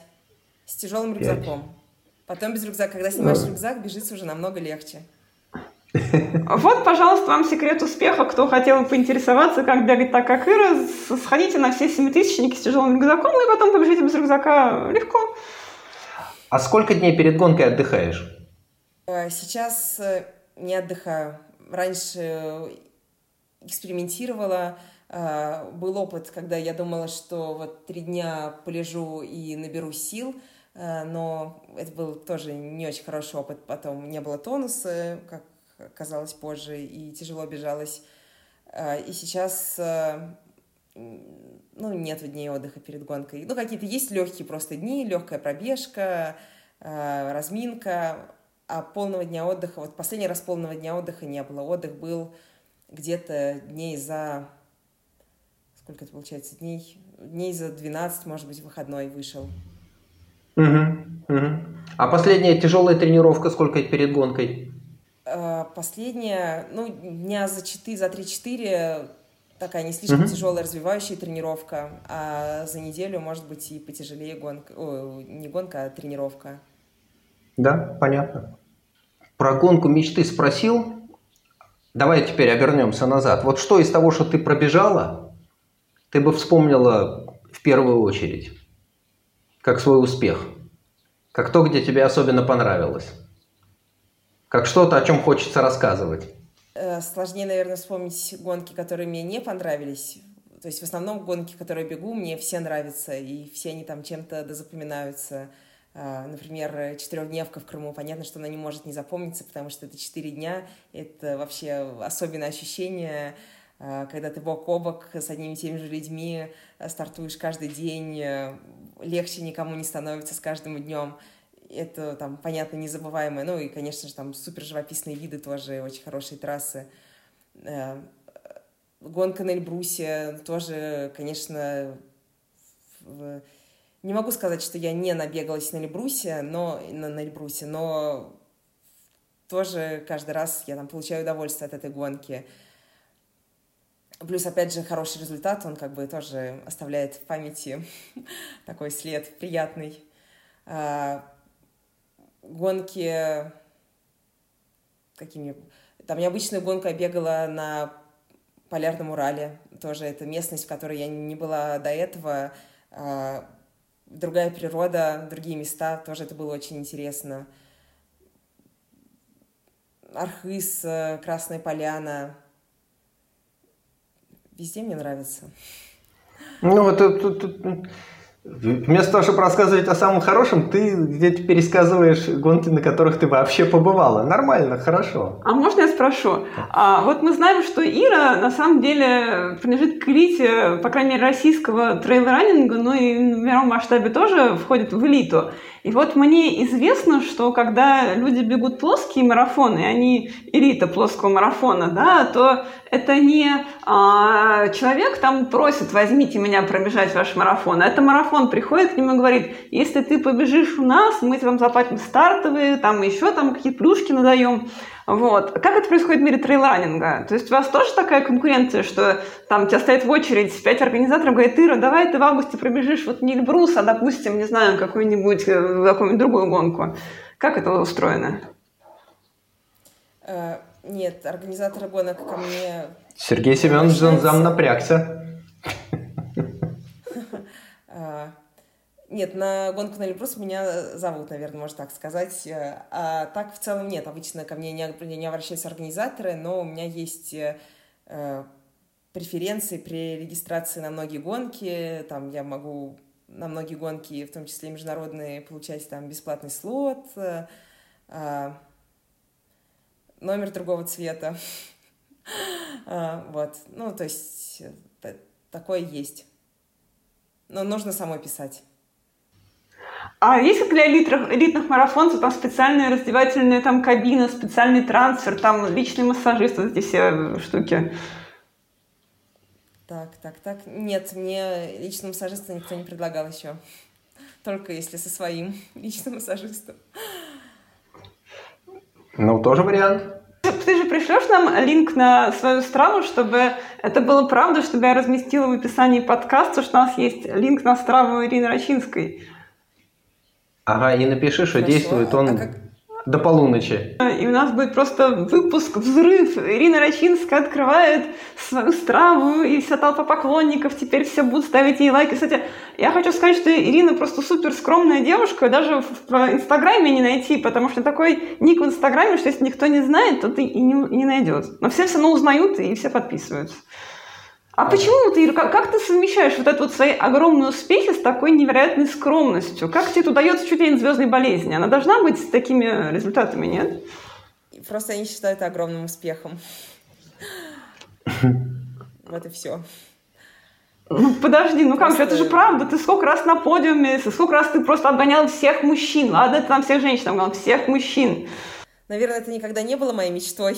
С тяжелым рюкзаком. Потом без рюкзака. Когда снимаешь рюкзак, бежится уже намного легче. Вот, пожалуйста, вам секрет успеха. Кто хотел поинтересоваться, как бегать так, как Ира, сходите на все семитысячники с тяжелым рюкзаком и потом побежите без рюкзака легко. А сколько дней перед гонкой отдыхаешь? Э, сейчас э, не отдыхаю. Раньше экспериментировала. Э, был опыт, когда я думала, что вот три дня полежу и наберу сил – но это был тоже не очень хороший опыт. Потом не было тонуса, как казалось позже, и тяжело бежалось. Э, и сейчас э, ну, нет дней отдыха перед гонкой. Ну, какие-то есть легкие просто дни, легкая пробежка, разминка, а полного дня отдыха, вот последний раз полного дня отдыха не было. Отдых был где-то дней за... Сколько это получается? Дней, дней за 12, может быть, выходной вышел. Угу, угу. А последняя тяжелая тренировка сколько перед гонкой? А, последняя, ну, дня за 4, за 3-4 такая не слишком угу. тяжелая развивающая тренировка, а за неделю может быть и потяжелее гонка, о, не гонка, а тренировка. Да, понятно. Про гонку мечты спросил. Давай теперь обернемся назад. Вот что из того, что ты пробежала, ты бы вспомнила в первую очередь? Как свой успех, как то, где тебе особенно понравилось, как что-то, о чем хочется рассказывать. Э, сложнее, наверное, вспомнить гонки, которые мне не понравились. То есть в основном гонки, которые бегу, мне все нравятся, и все они там чем-то дозапоминаются. Э, например, четырехдневка в Крыму. Понятно, что она не может не запомниться, потому что это четыре дня. Это вообще особенное ощущение Э, когда ты бок о бок с одними и теми же людьми стартуешь каждый день, легче никому не становится с каждым днем. Это там, понятно, незабываемое. Ну и, конечно же, там супер живописные виды тоже, очень хорошие трассы. Гонка на Эльбрусе тоже, конечно, не могу сказать, что я не набегалась на Эльбрусе, но на, на Эльбрусе, но тоже каждый раз я там получаю удовольствие от этой гонки. Плюс, опять же, хороший результат, он как бы тоже оставляет в памяти такой след приятный. А, гонки какими... Там необычную гонку я бегала на Полярном Урале. Тоже это местность, в которой я не была до этого. А, другая природа, другие места. Тоже это было очень интересно. Архыз, э, Красная Поляна, Везде мне нравится. Ну, это, это, это Вместо того, чтобы рассказывать о самом хорошем, ты где-то пересказываешь гонки, на которых ты вообще побывала. Нормально, хорошо. А можно я спрошу? А, вот мы знаем, что Ира на самом деле принадлежит к элите, по крайней мере, российского трейл-раннинга, но и в мировом масштабе тоже входит в элиту. И вот мне известно, что когда люди бегут плоские марафоны, они элита плоского марафона, да, то это не а, человек там просит, возьмите меня пробежать ваш марафон, а это марафон приходит к нему и говорит, если ты побежишь у нас, мы тебе заплатим стартовые, там еще там какие-то плюшки надаем. Вот. Как это происходит в мире трейлранинга? То есть у вас тоже такая конкуренция, что там тебя стоит в очередь пять организаторов, говорит, Ира, давай ты в августе пробежишь вот не Эльбрус, а, допустим, не знаю, какую-нибудь, э, какую-нибудь другую гонку. Как это устроено? Э, нет, организаторы гонок ко мне... Сергей Семенович зам напрягся. Нет, на гонку на Эльбрус меня зовут, наверное, можно так сказать. Э, а так в целом нет. Обычно ко мне не, не обращаются организаторы, но у меня есть э, э, преференции при регистрации на многие гонки. Там я могу на многие гонки, в том числе международные, получать там бесплатный слот, э, э, номер другого цвета. э, вот. Ну, то есть э, такое есть. Но нужно самой писать. А есть для элитных, элитных марафонцев там специальная раздевательная там кабина, специальный трансфер, там личный массажист, вот эти все штуки? Так, так, так. Нет, мне личного массажиста никто не предлагал еще. Только если со своим личным массажистом. Ну, тоже вариант. Ты же пришлешь нам линк на свою страву, чтобы это было правда, чтобы я разместила в описании подкаста, что у нас есть линк на страву Ирины Рачинской. Ага, и напиши, что Хорошо. действует он а как... до полуночи. И у нас будет просто выпуск «Взрыв». Ирина Рачинская открывает свою страву, и вся толпа поклонников теперь все будут ставить ей лайки. Кстати, я хочу сказать, что Ирина просто супер скромная девушка, даже в Инстаграме не найти, потому что такой ник в Инстаграме, что если никто не знает, то ты и не, не найдет. Но все все равно узнают, и все подписываются. А почему ты, как, как ты совмещаешь вот это вот свои огромные успехи с такой невероятной скромностью? Как тебе это удается чуть ли не звездной болезни? Она должна быть с такими результатами, нет? Просто я не считаю это огромным успехом. Вот и все. Ну, подожди, ну как же, это же правда. Ты сколько раз на подиуме, сколько раз ты просто обгонял всех мужчин. Ладно, это там всех женщин обгонял, всех мужчин. Наверное, это никогда не было моей мечтой.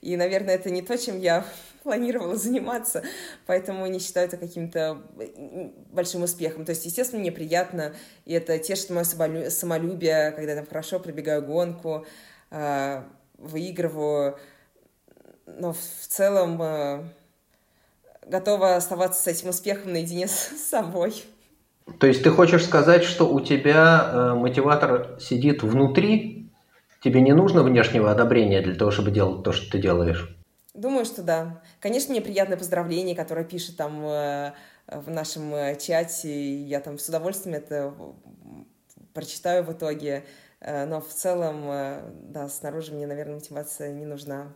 И, наверное, это не то, чем я планировала заниматься, поэтому не считаю это каким-то большим успехом. То есть, естественно, мне приятно, и это тешит мое самолюбие, когда я там хорошо пробегаю гонку, а, выигрываю, но в целом а, готова оставаться с этим успехом наедине с собой. То есть ты хочешь сказать, что у тебя э, мотиватор сидит внутри, тебе не нужно внешнего одобрения для того, чтобы делать то, что ты делаешь? Думаю, что да. Конечно, мне приятное поздравление, которое пишет там э, в нашем э, чате. Я там с удовольствием это прочитаю в итоге. Э, но в целом, да, снаружи мне, наверное, мотивация не нужна.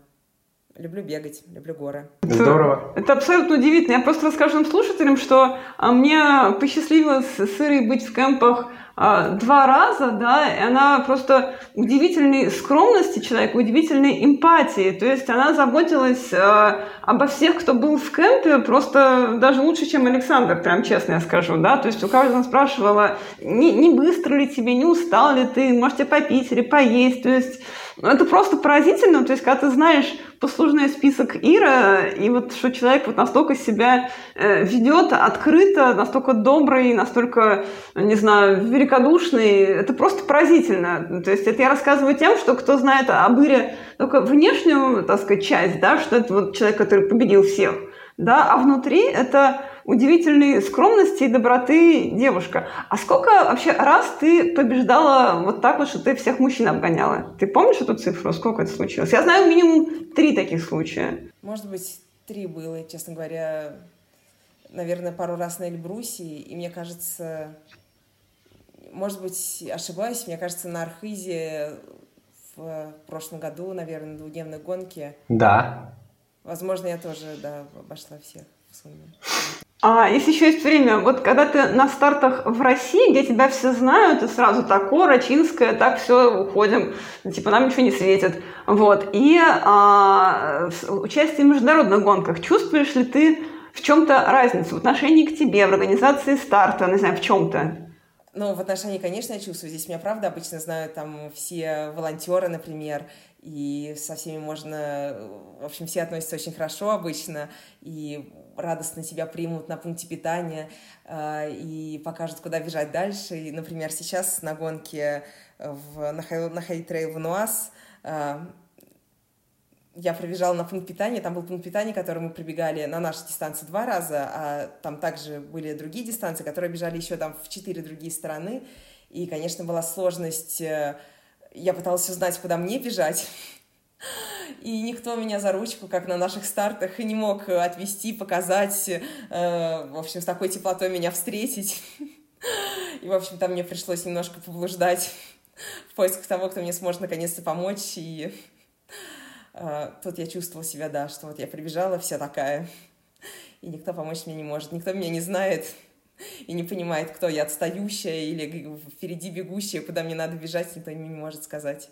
Люблю бегать, люблю горы. Здорово. Это, это абсолютно удивительно. Я просто расскажу слушателям, что а, мне посчастливилось с Ирой быть в кемпах два раза, да, и она просто удивительной скромности человека, удивительной эмпатии. То есть она заботилась э, обо всех, кто был в кемпе, просто даже лучше, чем Александр, прям честно я скажу, да. То есть у каждого спрашивала, не, не быстро ли тебе, не устал ли ты, можете попить или поесть. То есть ну, это просто поразительно. То есть когда ты знаешь послужной список Ира, и вот что человек вот настолько себя э, ведет открыто, настолько добрый, настолько, не знаю, великодушный, это просто поразительно. То есть это я рассказываю тем, что кто знает об Ире только внешнюю, так сказать, часть, да, что это вот человек, который победил всех, да, а внутри это удивительной скромности и доброты девушка. А сколько вообще раз ты побеждала вот так вот, что ты всех мужчин обгоняла? Ты помнишь эту цифру? Сколько это случилось? Я знаю минимум три таких случая. Может быть, три было, честно говоря. Наверное, пару раз на Эльбрусе. И мне кажется, может быть, ошибаюсь, мне кажется, на Архизе в прошлом году, наверное, на двухдневной гонке. Да. Возможно, я тоже, да, обошла всех в сумме. А если еще есть время, вот когда ты на стартах в России, где тебя все знают, и сразу так, Кора, Чинская, так все, уходим, типа нам ничего не светит. Вот. И а, участие в международных гонках, чувствуешь ли ты в чем-то разницу в отношении к тебе, в организации старта, не знаю, в чем-то? Ну, в отношении, конечно, я чувствую. Здесь меня, правда, обычно знают там все волонтеры, например, и со всеми можно... В общем, все относятся очень хорошо обычно, и радостно себя примут на пункте питания э, и покажут, куда бежать дальше. И, например, сейчас на гонке в, на, хай, на в Нуас э, я пробежала на пункт питания, там был пункт питания, который мы пробегали на нашей дистанции два раза, а там также были другие дистанции, которые бежали еще там в четыре другие стороны. И, конечно, была сложность, э, я пыталась узнать, куда мне бежать, и никто меня за ручку, как на наших стартах, не мог отвести, показать, э, в общем, с такой теплотой меня встретить. И, в общем, там мне пришлось немножко поблуждать в поисках того, кто мне сможет наконец-то помочь. И тут я чувствовала себя, да, что вот я прибежала вся такая, и никто помочь мне не может, никто меня не знает и не понимает, кто я, отстающая или впереди бегущая, куда мне надо бежать, никто не может сказать.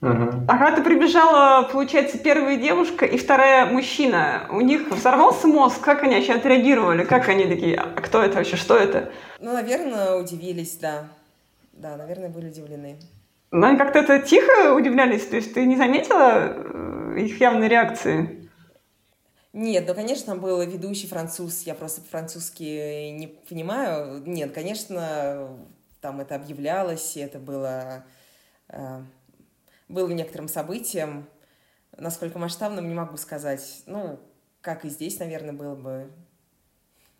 Угу. А когда ты прибежала, получается, первая девушка и вторая мужчина, у них взорвался мозг, как они вообще отреагировали, как они такие, а кто это вообще, что это? Ну, наверное, удивились, да. Да, наверное, были удивлены. Но они как-то это тихо удивлялись, то есть ты не заметила э, их явной реакции? Нет, ну, конечно, там был ведущий француз, я просто по-французски не понимаю. Нет, конечно, там это объявлялось, и это было э, было некоторым событием. Насколько масштабным, не могу сказать. Ну, как и здесь, наверное, было бы,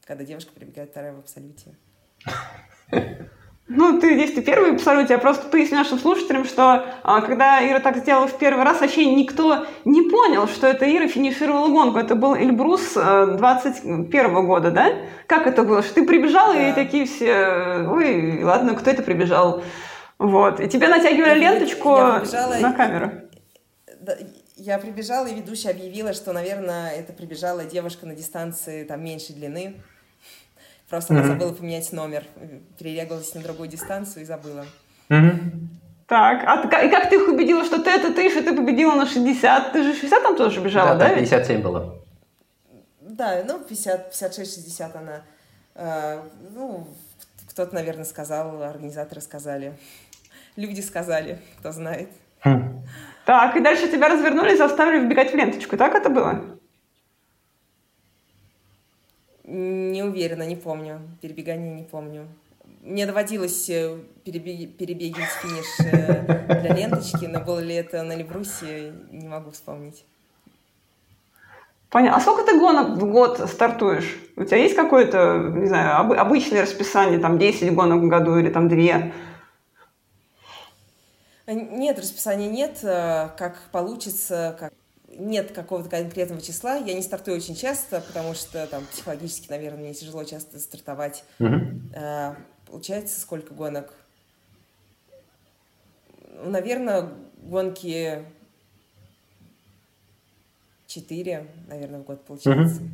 когда девушка прибегает вторая в абсолюте. Ну, ты здесь ты первый в абсолюте. Я просто поясню нашим слушателям, что а, когда Ира так сделала в первый раз, вообще никто не понял, что это Ира финишировала гонку. Это был Эльбрус а, 21 года, да? Как это было? Что ты прибежала, да. и такие все, ой, ладно, кто это прибежал? Вот. И тебе натягивали я, ленточку я на камеру. Я прибежала, и ведущая объявила, что, наверное, это прибежала девушка на дистанции там меньшей длины. Просто mm-hmm. она забыла поменять номер. Перерегалась на другую дистанцию и забыла. Mm-hmm. Так, а и как ты их убедила, что ты это ты, что ты победила на 60? Ты же 60 там тоже бежала, да? Да, 57 было. Да, ну, 50, 56-60 она. Э, ну, кто-то, наверное, сказал, организаторы сказали люди сказали, кто знает. Хм. Так, и дальше тебя развернули и заставили вбегать в ленточку. Так это было? Не уверена, не помню. Перебегание не помню. Мне доводилось э, перебег... перебегать финиш э, для ленточки, но было ли это на Леврусе, не могу вспомнить. Понятно. А сколько ты гонок в год стартуешь? У тебя есть какое-то, не знаю, обычное расписание, там 10 гонок в году или там 2? Нет, расписания нет, э, как получится, как нет какого-то конкретного числа. Я не стартую очень часто, потому что там психологически, наверное, мне тяжело часто стартовать. Mm-hmm. Получается, сколько гонок? Ну, наверное, гонки четыре, наверное, в год получается. Mm-hmm.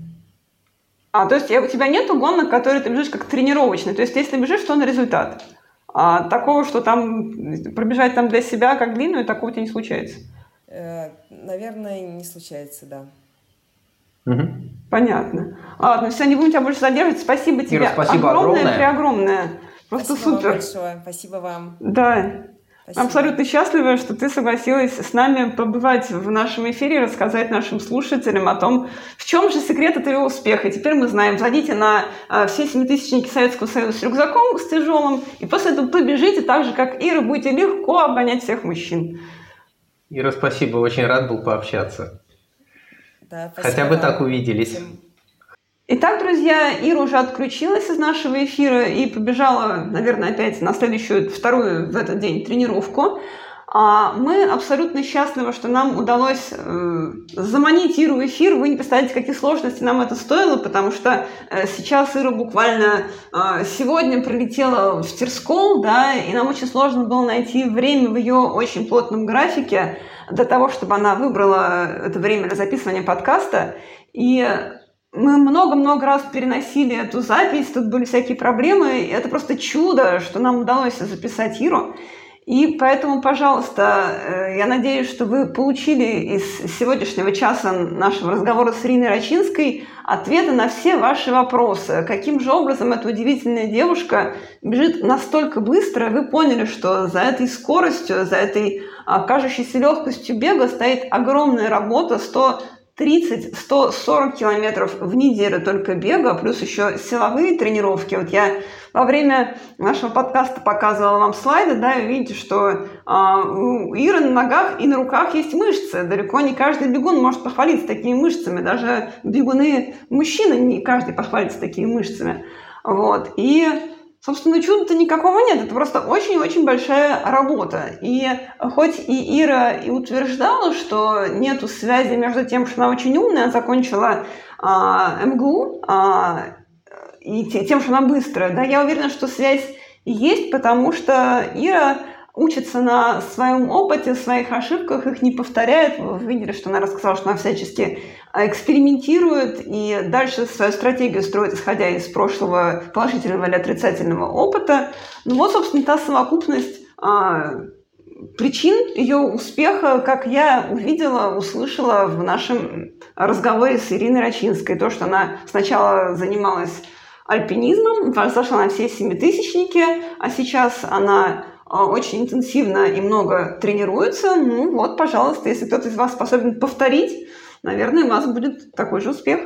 А, то есть у тебя нету гонок, которые ты бежишь как тренировочные. То есть если бежишь, то на результат. А такого, что там пробежать там для себя как длинную, такого у тебя не случается? Э, наверное, не случается, да. Угу. Понятно. Ладно, все, не будем тебя больше задерживать. Спасибо тебе. Ира, спасибо огромное, огромное. огромное. Просто спасибо супер. Вам большое. Спасибо вам. Да. Спасибо. Абсолютно счастлива, что ты согласилась с нами побывать в нашем эфире, рассказать нашим слушателям о том, в чем же секрет этого успеха. Теперь мы знаем, зайдите на э, все семитысячники Советского Союза с рюкзаком, с тяжелым, и после этого побежите так же, как Ира, будете легко обгонять всех мужчин. Ира, спасибо, очень рад был пообщаться. Да, Хотя бы так увиделись. Всем Итак, друзья, Ира уже отключилась из нашего эфира и побежала, наверное, опять на следующую, вторую в этот день тренировку. А мы абсолютно счастливы, что нам удалось э, заманить Иру в эфир. Вы не представляете, какие сложности нам это стоило, потому что э, сейчас Ира буквально э, сегодня прилетела в Терскол, да, и нам очень сложно было найти время в ее очень плотном графике для того, чтобы она выбрала это время для записывания подкаста. И мы много-много раз переносили эту запись, тут были всякие проблемы. Это просто чудо, что нам удалось записать Иру. И поэтому, пожалуйста, э, я надеюсь, что вы получили из сегодняшнего часа нашего разговора с Ириной Рачинской ответы на все ваши вопросы. Каким же образом эта удивительная девушка бежит настолько быстро, вы поняли, что за этой скоростью, за этой а, кажущейся легкостью бега стоит огромная работа, 100 30-140 километров в неделю только бега, плюс еще силовые тренировки. Вот я во время нашего подкаста показывала вам слайды, да, и видите, что э, у Иры на ногах и на руках есть мышцы. Далеко не каждый бегун может похвалиться такими мышцами. Даже бегуны мужчины не каждый похвалится такими мышцами. Вот. И Собственно, чуда-то никакого нет, это просто очень-очень большая работа. И хоть и Ира и утверждала, что нету связи между тем, что она очень умная, закончила а, МГУ, а, и тем, что она быстрая, да, я уверена, что связь есть, потому что Ира учится на своем опыте, своих ошибках, их не повторяет. Вы видели, что она рассказала, что она всячески а, экспериментирует и дальше свою стратегию строит, исходя из прошлого положительного или отрицательного опыта. Ну вот, собственно, та совокупность а, причин ее успеха, как я увидела, услышала в нашем разговоре с Ириной Рачинской. То, что она сначала занималась альпинизмом, зашла на все семитысячники, а сейчас она а, очень интенсивно и много тренируется, ну вот, пожалуйста, если кто-то из вас способен повторить, наверное, у вас будет такой же успех.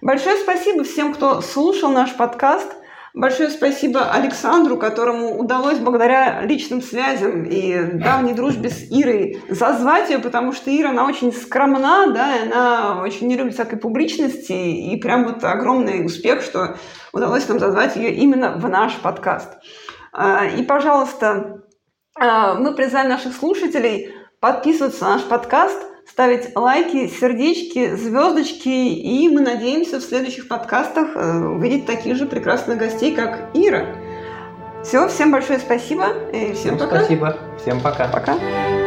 Большое спасибо всем, кто слушал наш подкаст. Большое спасибо Александру, которому удалось благодаря личным связям и давней дружбе с Ирой зазвать ее, потому что Ира, она очень скромна, да, и она очень не любит всякой публичности, и прям вот огромный успех, что удалось нам зазвать ее именно в наш подкаст. А, и, пожалуйста, а, мы призываем наших слушателей подписываться на наш подкаст, ставить лайки, сердечки, звездочки, и мы надеемся в следующих подкастах э, увидеть таких же прекрасных гостей, как Ира. Все, всем большое спасибо и всем, всем пока. Спасибо, всем пока. Пока.